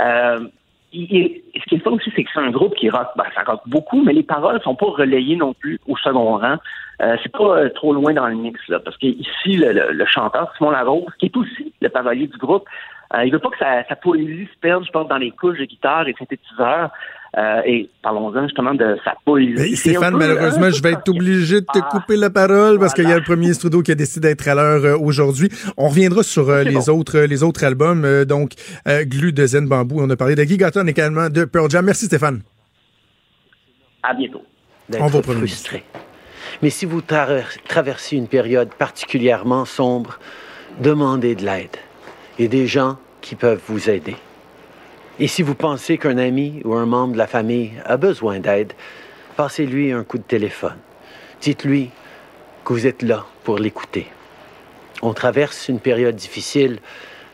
Euh, ce qui est aussi, c'est que c'est un groupe qui rock, ben, ça rock beaucoup, mais les paroles sont pas relayées non plus au second rang. Euh, c'est pas euh, trop loin dans le mix, là, parce qu'ici, le, le, chanteur, Simon Larose, qui est aussi le parolier du groupe, euh, il veut pas que sa, sa poésie se perde, je pense, dans les couches de guitare et synthétiseurs. Euh, et parlons-en justement de sa poésie. Stéphane, malheureusement, je vais être obligé de te ah. couper la parole parce qu'il y a le premier studio qui a décidé d'être à l'heure euh, aujourd'hui. On reviendra sur euh, les autres les autres albums. donc, Glu de Zen Bambou. On a parlé de Gigaton également de Pearl Jam. Merci Stéphane. À bientôt. On va frustré. Mais si vous traversez une période particulièrement sombre, demandez de l'aide. A des gens qui peuvent vous aider. Et si vous pensez qu'un ami ou un membre de la famille a besoin d'aide, passez-lui un coup de téléphone. Dites-lui que vous êtes là pour l'écouter. On traverse une période difficile,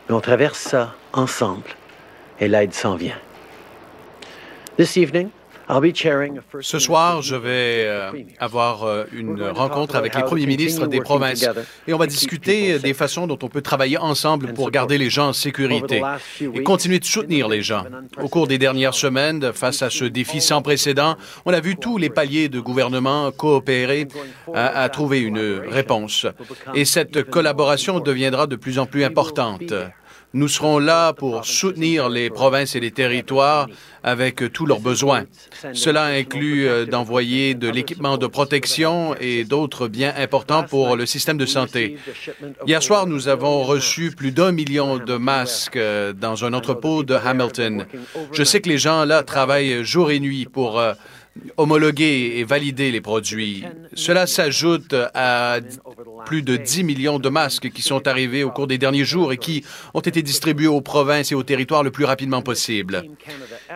mais on traverse ça ensemble. Et l'aide s'en vient. This evening, ce soir, je vais euh, avoir euh, une rencontre avec les premiers ministres des provinces et on va discuter des façons dont on peut travailler ensemble pour garder les gens en sécurité et continuer de soutenir les gens. Au cours des dernières semaines, face à ce défi sans précédent, on a vu tous les paliers de gouvernement coopérer à, à trouver une réponse. Et cette collaboration deviendra de plus en plus importante. Nous serons là pour soutenir les provinces et les territoires avec tous leurs besoins. Cela inclut euh, d'envoyer de l'équipement de protection et d'autres biens importants pour le système de santé. Hier soir, nous avons reçu plus d'un million de masques euh, dans un entrepôt de Hamilton. Je sais que les gens là travaillent jour et nuit pour euh, homologuer et valider les produits. Cela s'ajoute à plus de 10 millions de masques qui sont arrivés au cours des derniers jours et qui ont été distribués aux provinces et aux territoires le plus rapidement possible.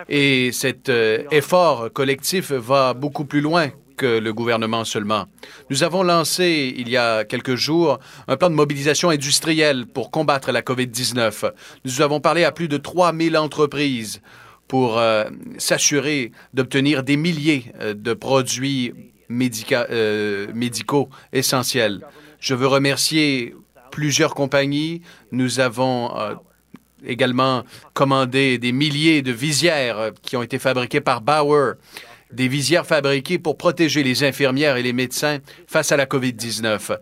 Et cet euh, effort collectif va beaucoup plus loin que le gouvernement seulement. Nous avons lancé, il y a quelques jours, un plan de mobilisation industrielle pour combattre la COVID-19. Nous avons parlé à plus de 3 000 entreprises pour euh, s'assurer d'obtenir des milliers euh, de produits euh, médicaux essentiels. Je veux remercier plusieurs compagnies. Nous avons également commandé des milliers de visières qui ont été fabriquées par Bauer, des visières fabriquées pour protéger les infirmières et les médecins face à la COVID-19.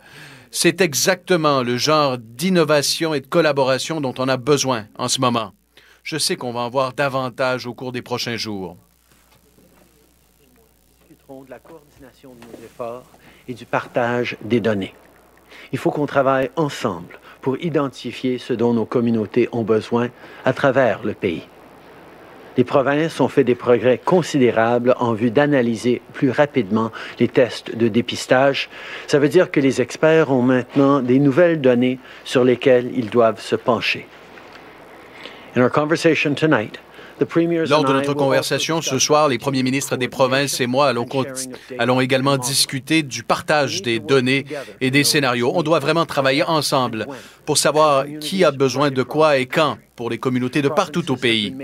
C'est exactement le genre d'innovation et de collaboration dont on a besoin en ce moment je sais qu'on va en voir davantage au cours des prochains jours. Nous de la coordination de nos efforts et du partage des données. Il faut qu'on travaille ensemble pour identifier ce dont nos communautés ont besoin à travers le pays. Les provinces ont fait des progrès considérables en vue d'analyser plus rapidement les tests de dépistage. Ça veut dire que les experts ont maintenant des nouvelles données sur lesquelles ils doivent se pencher. Lors de notre conversation ce soir, les premiers ministres des provinces et moi allons, allons, également discuter du partage des données et des scénarios. On doit vraiment travailler ensemble pour savoir qui a besoin de quoi et quand pour les communautés de partout au pays.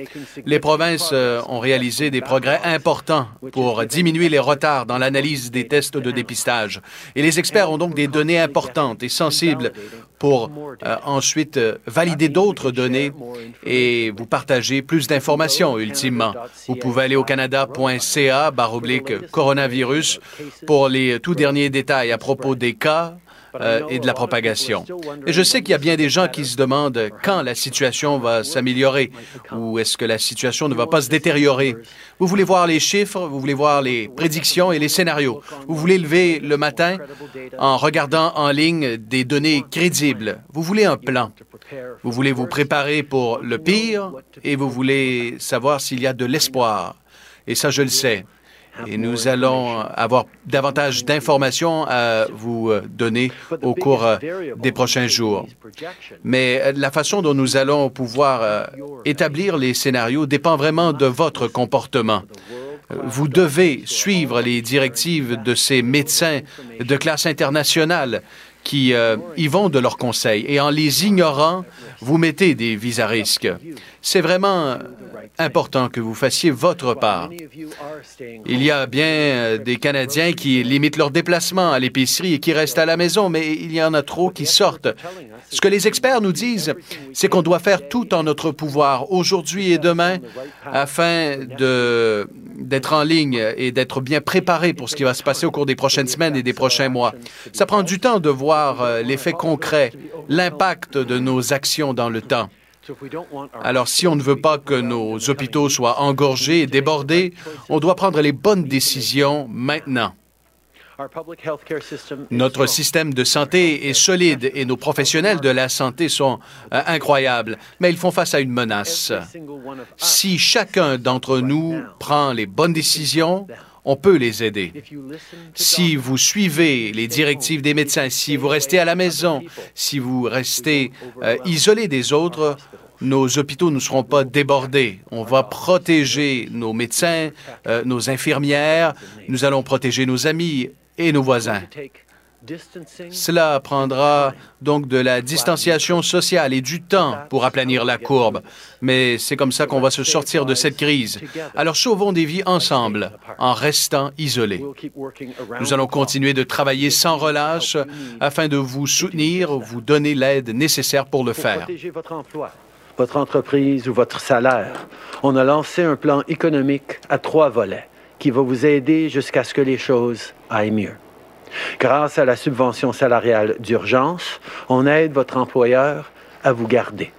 Les provinces euh, ont réalisé des progrès importants pour diminuer les retards dans l'analyse des tests de dépistage. Et les experts ont donc des données importantes et sensibles pour euh, ensuite euh, valider d'autres données et vous partager plus d'informations ultimement. Vous pouvez aller au canada.ca baroblique coronavirus pour les tout derniers détails à propos des cas, euh, et de la propagation. Et je sais qu'il y a bien des gens qui se demandent quand la situation va s'améliorer ou est-ce que la situation ne va pas se détériorer. Vous voulez voir les chiffres, vous voulez voir les prédictions et les scénarios. Vous voulez lever le matin en regardant en ligne des données crédibles. Vous voulez un plan. Vous voulez vous préparer pour le pire et vous voulez savoir s'il y a de l'espoir. Et ça, je le sais et nous allons avoir davantage d'informations à vous euh, donner au cours euh, des prochains jours. Mais euh, la façon dont nous allons pouvoir établir les scénarios dépend vraiment de votre comportement. Vous devez suivre les directives de ces médecins de classe internationale qui y vont de leurs conseils. Et en les ignorant, vous mettez des vis à risque. C'est vraiment important que vous fassiez votre part. Il y a bien euh, des Canadiens qui limitent leurs déplacements à l'épicerie et qui restent à la maison, mais il y en a trop qui sortent. Ce que les experts nous disent, c'est qu'on doit faire tout en notre pouvoir, aujourd'hui et demain, afin d'être en ligne et d'être bien préparé pour ce qui va se passer au cours des prochaines semaines et des prochains mois. Ça prend du temps de voir euh, l'effet concret, l'impact de nos actions dans le temps. Alors, si on ne veut pas que nos hôpitaux soient engorgés et débordés, on doit prendre les bonnes décisions maintenant. Notre système de santé est solide et nos professionnels de la santé sont euh, incroyables, mais ils font face à une menace. Si chacun d'entre nous prend les bonnes décisions, on peut les aider. Si vous suivez les directives des médecins, si vous restez à la maison, si vous restez euh, isolé des autres, nos hôpitaux ne seront pas débordés. On va protéger nos médecins, euh, nos infirmières, nous allons protéger nos amis et nos voisins. Cela prendra donc de la distanciation sociale et du temps pour aplanir la courbe, mais c'est comme ça qu'on va se sortir de cette crise. Alors sauvons des vies ensemble en restant isolés. Nous allons continuer de travailler sans relâche afin de vous soutenir, vous donner l'aide nécessaire pour le faire votre entreprise ou votre salaire. On a lancé un plan économique à trois volets qui va vous aider jusqu'à ce que les choses aillent mieux. Grâce à la subvention salariale d'urgence, on aide votre employeur à vous garder.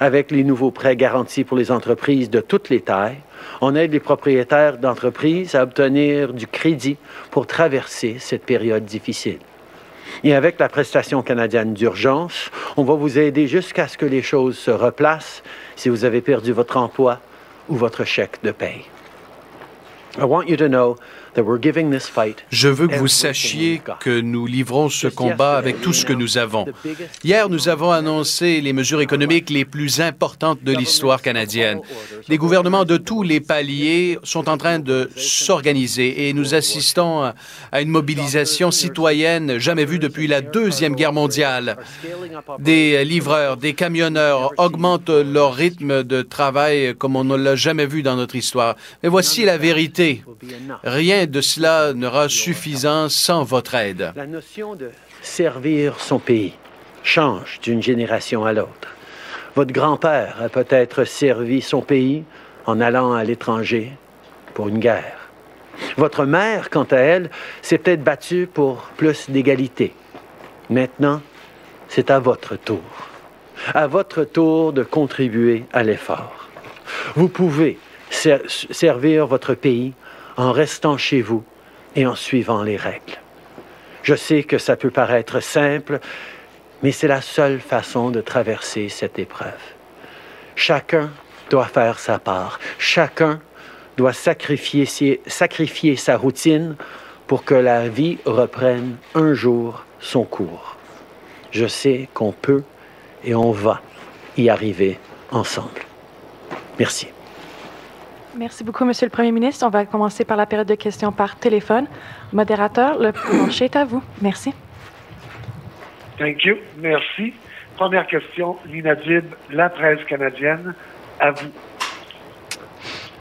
Avec les nouveaux prêts garantis pour les entreprises de toutes les tailles, on aide les propriétaires d'entreprises à obtenir du crédit pour traverser cette période difficile. Et avec la prestation canadienne d'urgence, on va vous aider jusqu'à ce que les choses se replacent si vous avez perdu votre emploi ou votre chèque de know je veux que vous sachiez que nous livrons ce combat avec tout ce que nous avons. Hier, nous avons annoncé les mesures économiques les plus importantes de l'histoire canadienne. Les gouvernements de tous les paliers sont en train de s'organiser et nous assistons à une mobilisation citoyenne jamais vue depuis la Deuxième Guerre mondiale. Des livreurs, des camionneurs augmentent leur rythme de travail comme on ne l'a jamais vu dans notre histoire. Mais voici la vérité. Rien de cela n'aura suffisant sans votre aide. La notion de servir son pays change d'une génération à l'autre. Votre grand-père a peut-être servi son pays en allant à l'étranger pour une guerre. Votre mère, quant à elle, s'est peut-être battue pour plus d'égalité. Maintenant, c'est à votre tour. À votre tour de contribuer à l'effort. Vous pouvez servir votre pays en restant chez vous et en suivant les règles. Je sais que ça peut paraître simple, mais c'est la seule façon de traverser cette épreuve. Chacun doit faire sa part. Chacun doit sacrifier, sa routine pour que la vie reprenne un jour son cours. Je sais qu'on peut et on va y arriver ensemble. Merci. Merci beaucoup, Monsieur le Premier ministre. On va commencer par la période de questions par téléphone. Modérateur, le plancher est à vous. Merci. Thank you. Merci. Première question, Lina Dib, La Presse canadienne, à vous.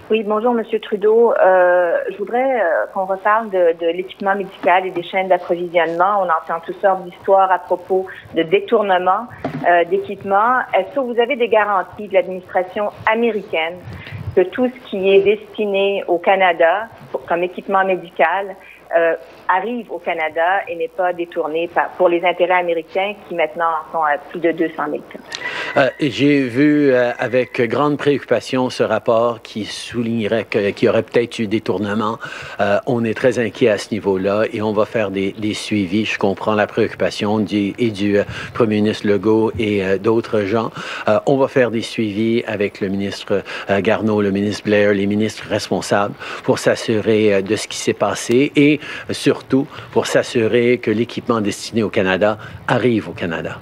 Oui, bonjour, Monsieur Trudeau. Euh, je voudrais euh, qu'on reparle de, de l'équipement médical et des chaînes d'approvisionnement. On entend toutes sortes d'histoires à propos de détournement euh, d'équipements. Est-ce que vous avez des garanties de l'administration américaine que tout ce qui est destiné au Canada comme équipement médical euh, arrive au Canada et n'est pas détourné pour les intérêts américains qui maintenant en sont à plus de 200 000 euh, J'ai vu euh, avec grande préoccupation ce rapport qui soulignerait qu'il y aurait peut-être eu détournement. Euh, on est très inquiet à ce niveau-là et on va faire des, suivis. Je comprends la préoccupation du, et du premier ministre Legault et d'autres gens. on va faire des suivis avec le ministre Garneau, le ministre Blair, les ministres responsables pour s'assurer de ce qui s'est passé et surtout pour s'assurer que l'équipement destiné au Canada arrive au Canada.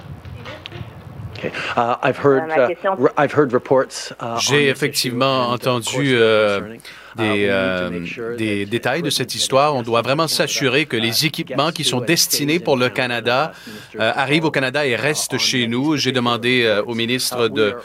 J'ai effectivement entendu euh, des, euh, des détails de cette histoire. On doit vraiment s'assurer que les équipements qui sont destinés pour le Canada euh, arrivent au Canada et restent chez nous. J'ai demandé euh, au ministre de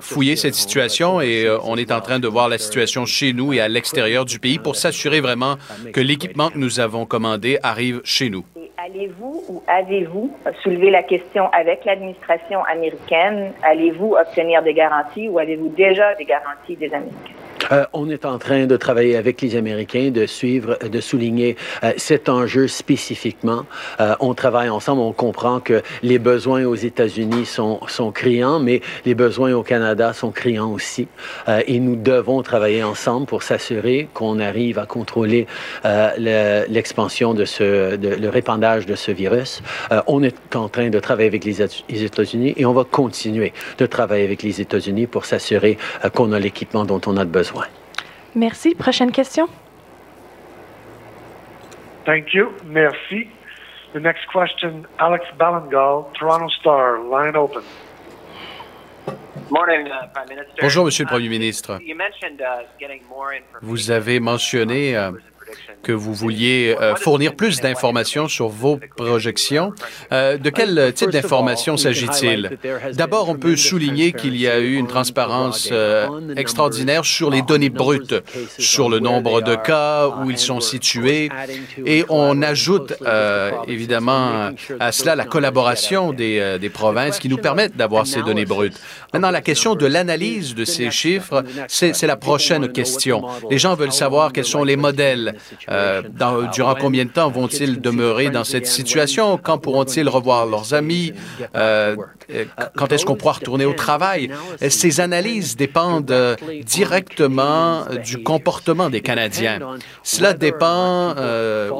fouiller cette situation et on est en train de voir la situation chez nous et à l'extérieur du pays pour s'assurer vraiment que l'équipement que nous avons commandé arrive chez nous. Allez-vous ou avez-vous soulevé la question avec l'administration américaine? Allez-vous obtenir des garanties ou avez-vous déjà des garanties des Américains? Euh, on est en train de travailler avec les Américains, de suivre, de souligner euh, cet enjeu spécifiquement. Euh, on travaille ensemble, on comprend que les besoins aux États-Unis sont, sont criants, mais les besoins au Canada sont criants aussi. et nous devons travailler ensemble pour s'assurer qu'on arrive à contrôler l'expansion de ce, le répandage de ce virus. on est en train de travailler avec les États-Unis et on va continuer de travailler avec les États-Unis pour s'assurer qu'on a l'équipement dont on a besoin. Merci. Prochaine question. Thank you. Merci. The next question, Alex Ballingal, Toronto Star, line open. Uh, Bonjour, Monsieur le Premier ministre. Uh, Vous avez mentionné euh, que vous vouliez euh, fournir plus d'informations sur vos projections. Euh, de quel type d'informations s'agit-il? D'abord, on peut souligner qu'il y a eu une transparence euh, extraordinaire sur les données brutes, sur le nombre de cas, où ils sont situés, et on ajoute évidemment à cela la collaboration des, des provinces qui nous permettent d'avoir ces données brutes. Maintenant, la question de l'analyse de ces chiffres, c'est la prochaine question. Les gens veulent savoir quels sont les modèles euh, durant combien de temps vont-ils demeurer dans cette situation? Quand pourront-ils revoir leurs amis? Euh, quand est-ce qu'on pourra retourner au travail? Ces analyses dépendent directement du comportement des Canadiens? Cela dépend,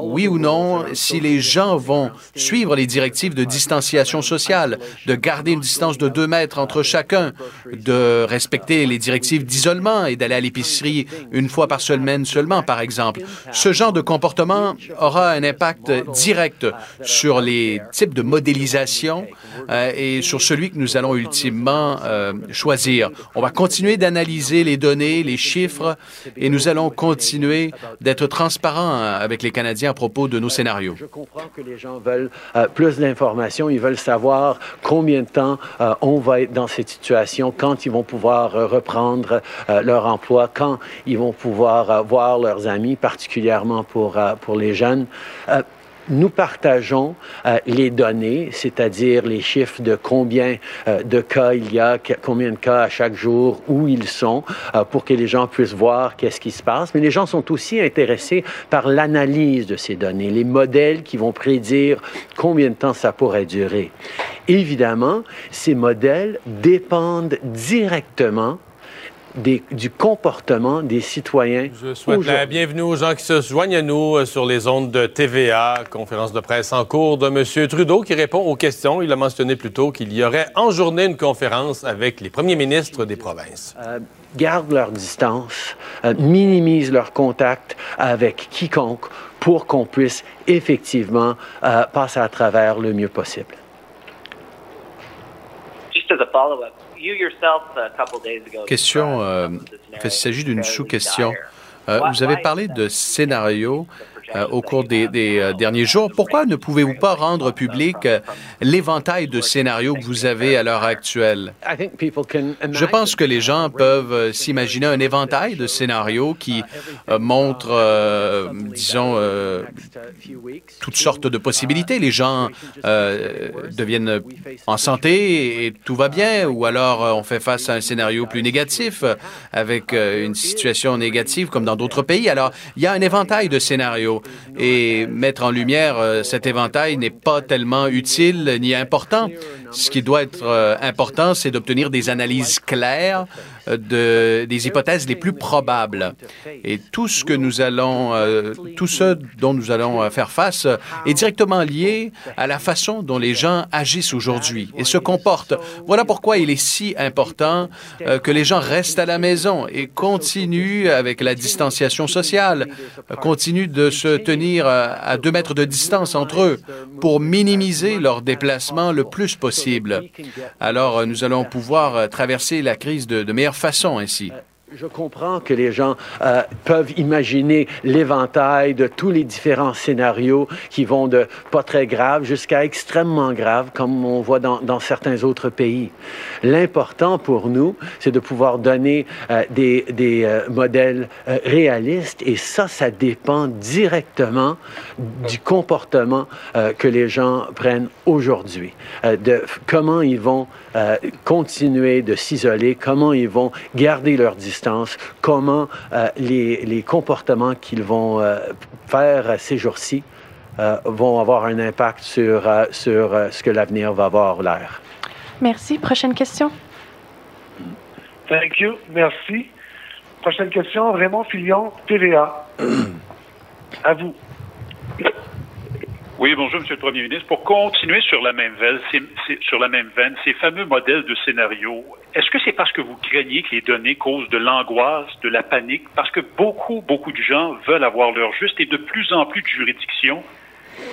oui ou non, si les gens vont suivre les directives de distanciation sociale, de garder une distance de deux mètres entre chacun, de respecter les directives d'isolement et d'aller à l'épicerie une fois par semaine seulement, par exemple. Ce genre de comportement aura un impact direct sur les types de modélisation euh, et sur celui que nous allons ultimement euh, choisir. On va continuer d'analyser les données, les chiffres, et nous allons continuer d'être transparents avec les Canadiens à propos de nos scénarios. Je comprends que les gens veulent euh, plus d'informations, ils veulent savoir combien de temps on va être dans cette situation, quand ils vont pouvoir reprendre leur emploi, quand ils vont pouvoir voir leurs amis, particulièrement pour, pour les jeunes nous partageons euh, les données, c'est-à-dire les chiffres de combien euh, de cas il y a, combien de cas à chaque jour, où ils sont, euh, pour que les gens puissent voir qu'est-ce qui se passe. Mais les gens sont aussi intéressés par l'analyse de ces données, les modèles qui vont prédire combien de temps ça pourrait durer. Évidemment, ces modèles dépendent directement du comportement des citoyens. Je souhaite la bienvenue aux gens qui se joignent à nous euh, sur les ondes de TVA, conférence de presse en cours de M. Trudeau qui répond aux questions. Il a mentionné plus tôt qu'il y aurait en journée une conférence avec les premiers ministres des provinces. Euh, gardent leur distance, euh, minimisent leur contact avec quiconque pour qu'on puisse effectivement passer à travers le mieux possible. Just as a follow-up, Question, euh, il s'agit d'une sous-question. Euh, vous avez parlé de scénarios euh, au cours des, euh, derniers jours. Pourquoi ne pouvez-vous pas rendre public euh, l'éventail de scénarios que vous avez à l'heure actuelle? Je pense que les gens peuvent s'imaginer un éventail de scénarios qui montrent, disons, toutes sortes de possibilités. Les gens deviennent en santé et tout va bien, ou alors on fait face à un scénario plus négatif avec une situation négative comme dans d'autres pays. Alors, il y a un éventail de scénarios et mettre en lumière euh, cet éventail n'est pas tellement utile ni important. Ce qui doit être euh, important, c'est d'obtenir des analyses claires de, des hypothèses les plus probables. Et tout ce que nous allons, euh, tout ce dont nous allons euh, faire face est directement lié à la façon dont les gens agissent aujourd'hui et se comportent. Voilà pourquoi il est si important euh, que les gens restent à la maison et continuent avec la distanciation sociale, continuent de se tenir à deux mètres de distance entre eux pour minimiser leurs déplacements le plus possible. Alors, nous allons pouvoir traverser la crise de, de meilleure façon ainsi. Je comprends que les gens euh, peuvent imaginer l'éventail de tous les différents scénarios qui vont de pas très grave jusqu'à extrêmement grave, comme on voit dans, certains autres pays. L'important pour nous, c'est de pouvoir donner euh, des, des euh, modèles réalistes et ça, ça dépend directement du comportement que les gens prennent aujourd'hui, de comment ils vont continuer de s'isoler, comment ils vont garder leur distance comment euh, les, comportements qu'ils vont euh, faire ces jours-ci euh, vont avoir un impact sur, sur ce que l'avenir va avoir l'air. Merci. Prochaine question. Thank you. Merci. Prochaine question, Raymond Fillon, TVA. à vous. Oui, bonjour, Monsieur le Premier ministre. Pour continuer sur la même veine, ces fameux modèles de scénario, est-ce que c'est parce que vous craignez que les données causent de l'angoisse, de la panique, parce que beaucoup, beaucoup de gens veulent avoir leur juste et de plus en plus de juridictions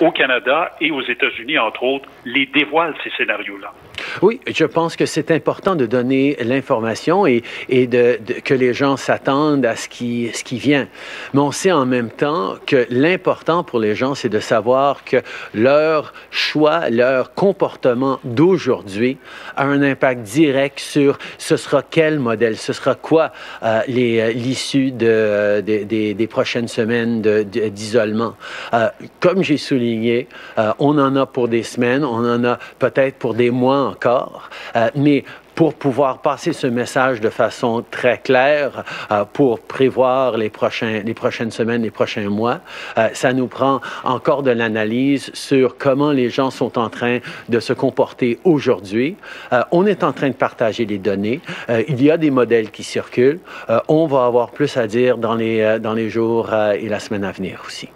au Canada et aux États-Unis, entre autres, les dévoilent ces scénarios-là? Oui, je pense que c'est important de donner l'information et, que les gens s'attendent à ce qui, vient. Mais on sait en même temps que l'important pour les gens, c'est de savoir que leur choix, leur comportement d'aujourd'hui a un impact direct sur ce sera quel modèle, ce sera quoi euh, euh, l'issue de, des prochaines semaines d'isolement. Euh, comme j'ai souligné, euh, on en a pour des semaines, on en a peut-être pour des mois encore, euh, mais pour pouvoir passer ce message de façon très claire, euh, pour prévoir les, prochains, les prochaines semaines, les prochains mois, euh, ça nous prend encore de l'analyse sur comment les gens sont en train de se comporter aujourd'hui. Euh, on est en train de partager les données. il y a des modèles qui circulent. on va avoir plus à dire dans les jours et la semaine à venir aussi.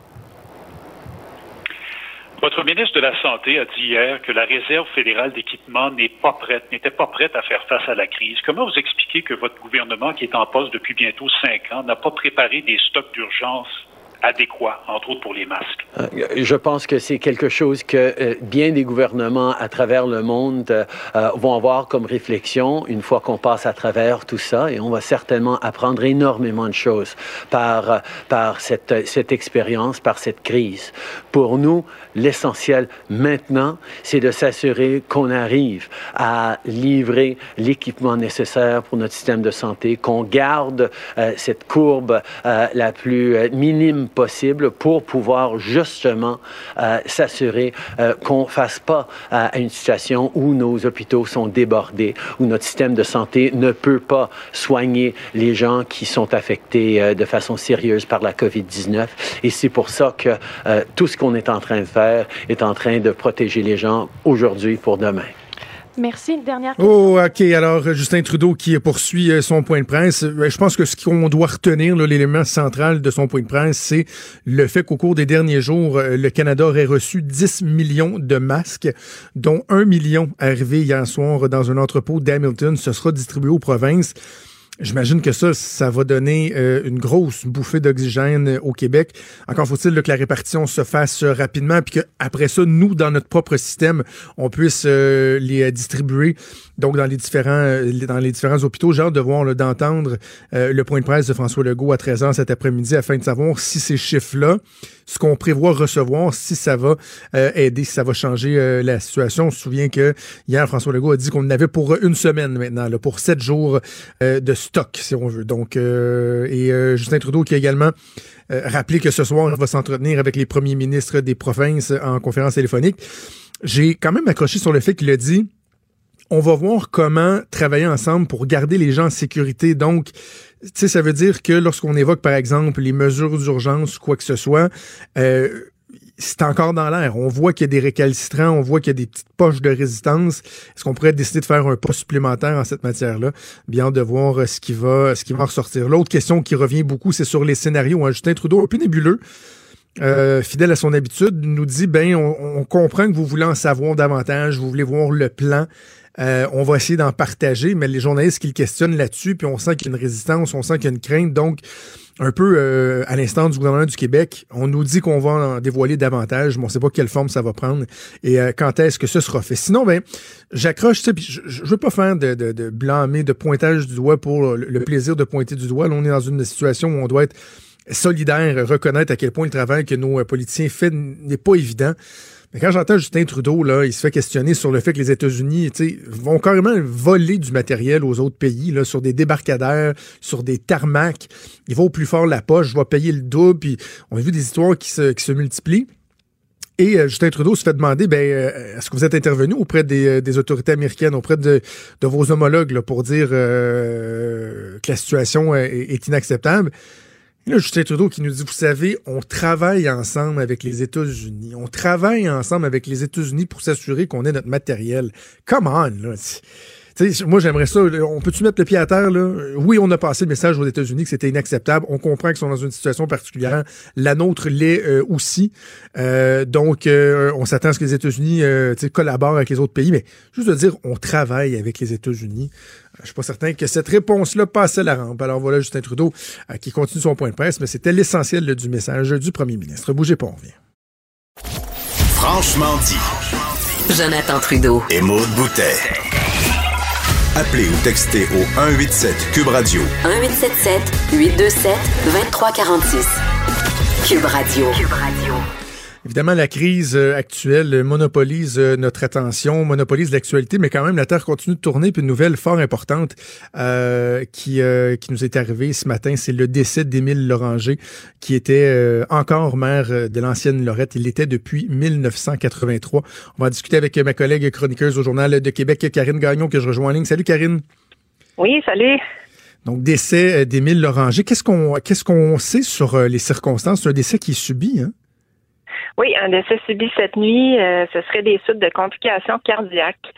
Votre ministre de la Santé a dit hier que la réserve fédérale d'équipement n'est pas prête, n'était pas prête à faire face à la crise. Comment vous expliquez que votre gouvernement, qui est en poste depuis bientôt cinq ans, n'a pas préparé des stocks d'urgence adéquat, entre autres pour les masques? Euh, je pense que c'est quelque chose que euh, bien des gouvernements à travers le monde euh, vont avoir comme réflexion une fois qu'on passe à travers tout ça et on va certainement apprendre énormément de choses par, par cette, cette expérience, par cette crise. Pour nous, l'essentiel maintenant, c'est de s'assurer qu'on arrive à livrer l'équipement nécessaire pour notre système de santé, qu'on garde cette courbe la plus minime possible pour pouvoir justement euh, s'assurer euh, qu'on ne fasse pas euh, une situation où nos hôpitaux sont débordés, où notre système de santé ne peut pas soigner les gens qui sont affectés de façon sérieuse par la COVID-19. Et c'est pour ça que tout ce qu'on est en train de faire est en train de protéger les gens aujourd'hui pour demain. Merci. Dernière question. Oh, OK. Alors, Justin Trudeau qui poursuit euh, son point de presse. Euh, je pense que ce qu'on doit retenir, l'élément central de son point de presse, c'est le fait qu'au cours des derniers jours, euh, le Canada aurait reçu 10 millions de masques, dont 1 million arrivé hier soir dans un entrepôt d'Hamilton. Ce sera distribué aux provinces. J'imagine que ça, ça va donner euh, une grosse bouffée d'oxygène euh, au Québec. Encore faut-il que la répartition se fasse euh, rapidement, puis qu'après ça, nous, dans notre propre système, on puisse les distribuer donc dans les différents dans les différents hôpitaux. J'ai hâte de voir, d'entendre le point de presse de François Legault à 13h cet après-midi afin de savoir si ces chiffres-là, ce qu'on prévoit recevoir, si ça va aider, si ça va changer la situation. On se souvient que hier, François Legault a dit qu'on en avait pour une semaine maintenant, là, pour sept jours de stock, si on veut. Donc, euh, et euh, Justin Trudeau qui a également euh, rappelé que ce soir, il va s'entretenir avec les premiers ministres des provinces en conférence téléphonique. J'ai quand même accroché sur le fait qu'il a dit on va voir comment travailler ensemble pour garder les gens en sécurité. Donc, tu sais, ça veut dire que lorsqu'on évoque, par exemple, les mesures d'urgence, quoi que ce soit, euh, c'est encore dans l'air. On voit qu'il y a des récalcitrants, on voit qu'il y a des petites poches de résistance. Est-ce qu'on pourrait décider de faire un pas supplémentaire en cette matière-là? Bien de voir euh, ce qui va, ce qui va ressortir. L'autre question qui revient beaucoup, c'est sur les scénarios. Hein. Justin Trudeau, un peu nébuleux. Euh, fidèle à son habitude, nous dit ben on, comprend que vous voulez en savoir davantage, vous voulez voir le plan. Euh, on va essayer d'en partager, mais les journalistes qui le questionnent là-dessus, puis on sent qu'il y a une résistance, on sent qu'il y a une crainte. Donc, un peu euh, à l'instant du gouvernement du Québec, on nous dit qu'on va en dévoiler davantage, mais on ne sait pas quelle forme ça va prendre et euh, quand est-ce que ce sera fait. Sinon, ben, j'accroche, tu sais, je, ne veux pas faire de, de, de, blâmer, de pointage du doigt pour le, plaisir de pointer du doigt. Là, on est dans une situation où on doit être solidaire, reconnaître à quel point le travail que nos politiciens font n'est pas évident. Mais quand j'entends Justin Trudeau, là, il se fait questionner sur le fait que les États-Unis vont carrément voler du matériel aux autres pays, là, sur des débarcadères, sur des tarmacs. Ils vont au plus fort la poche, je vais payer le double. On a vu des histoires qui se, qui se multiplient. Et euh, Justin Trudeau se fait demander, ben, euh, est-ce que vous êtes intervenu auprès des, euh, des, autorités américaines, auprès de, de vos homologues pour dire que la situation est inacceptable? Et là, Justin Trudeau qui nous dit, vous savez, on travaille ensemble avec les États-Unis. On travaille ensemble avec les États-Unis pour s'assurer qu'on ait notre matériel. Come on, là moi, j'aimerais ça. On peut-tu mettre le pied à terre, là? Oui, on a passé le message aux États-Unis que c'était inacceptable. On comprend qu'ils sont dans une situation particulière. La nôtre l'est euh, aussi. Euh, donc, euh, on s'attend à ce que les États-Unis collaborent avec les autres pays. Mais juste de dire, on travaille avec les États-Unis. Je suis pas certain que cette réponse-là passait la rampe. Alors voilà Justin Trudeau qui continue son point de presse, mais c'était l'essentiel du message du premier ministre. Bougez pas, on revient. Franchement dit. Jonathan Trudeau. Et Maude Boutet. Appelez ou textez au 187 Cube Radio. 1877 827 2346. Cube Radio. Cube Radio. Évidemment, la crise euh, actuelle monopolise euh, notre attention, monopolise l'actualité, mais quand même, la Terre continue de tourner. Puis une nouvelle fort importante euh, qui, qui nous est arrivée ce matin, c'est le décès d'Émile Loranger, qui était encore maire de l'ancienne Lorette. Il l'était depuis 1983. On va discuter avec ma collègue chroniqueuse au Journal de Québec, Karine Gagnon, que je rejoins en ligne. Salut, Karine. Oui, salut. Donc, décès d'Émile Loranger. Qu'est-ce qu'on qu'est-ce qu'on sait sur les circonstances? C'est un décès qui est subi, hein? Oui, un décès subi cette nuit, euh, ce serait des suites de complications cardiaques.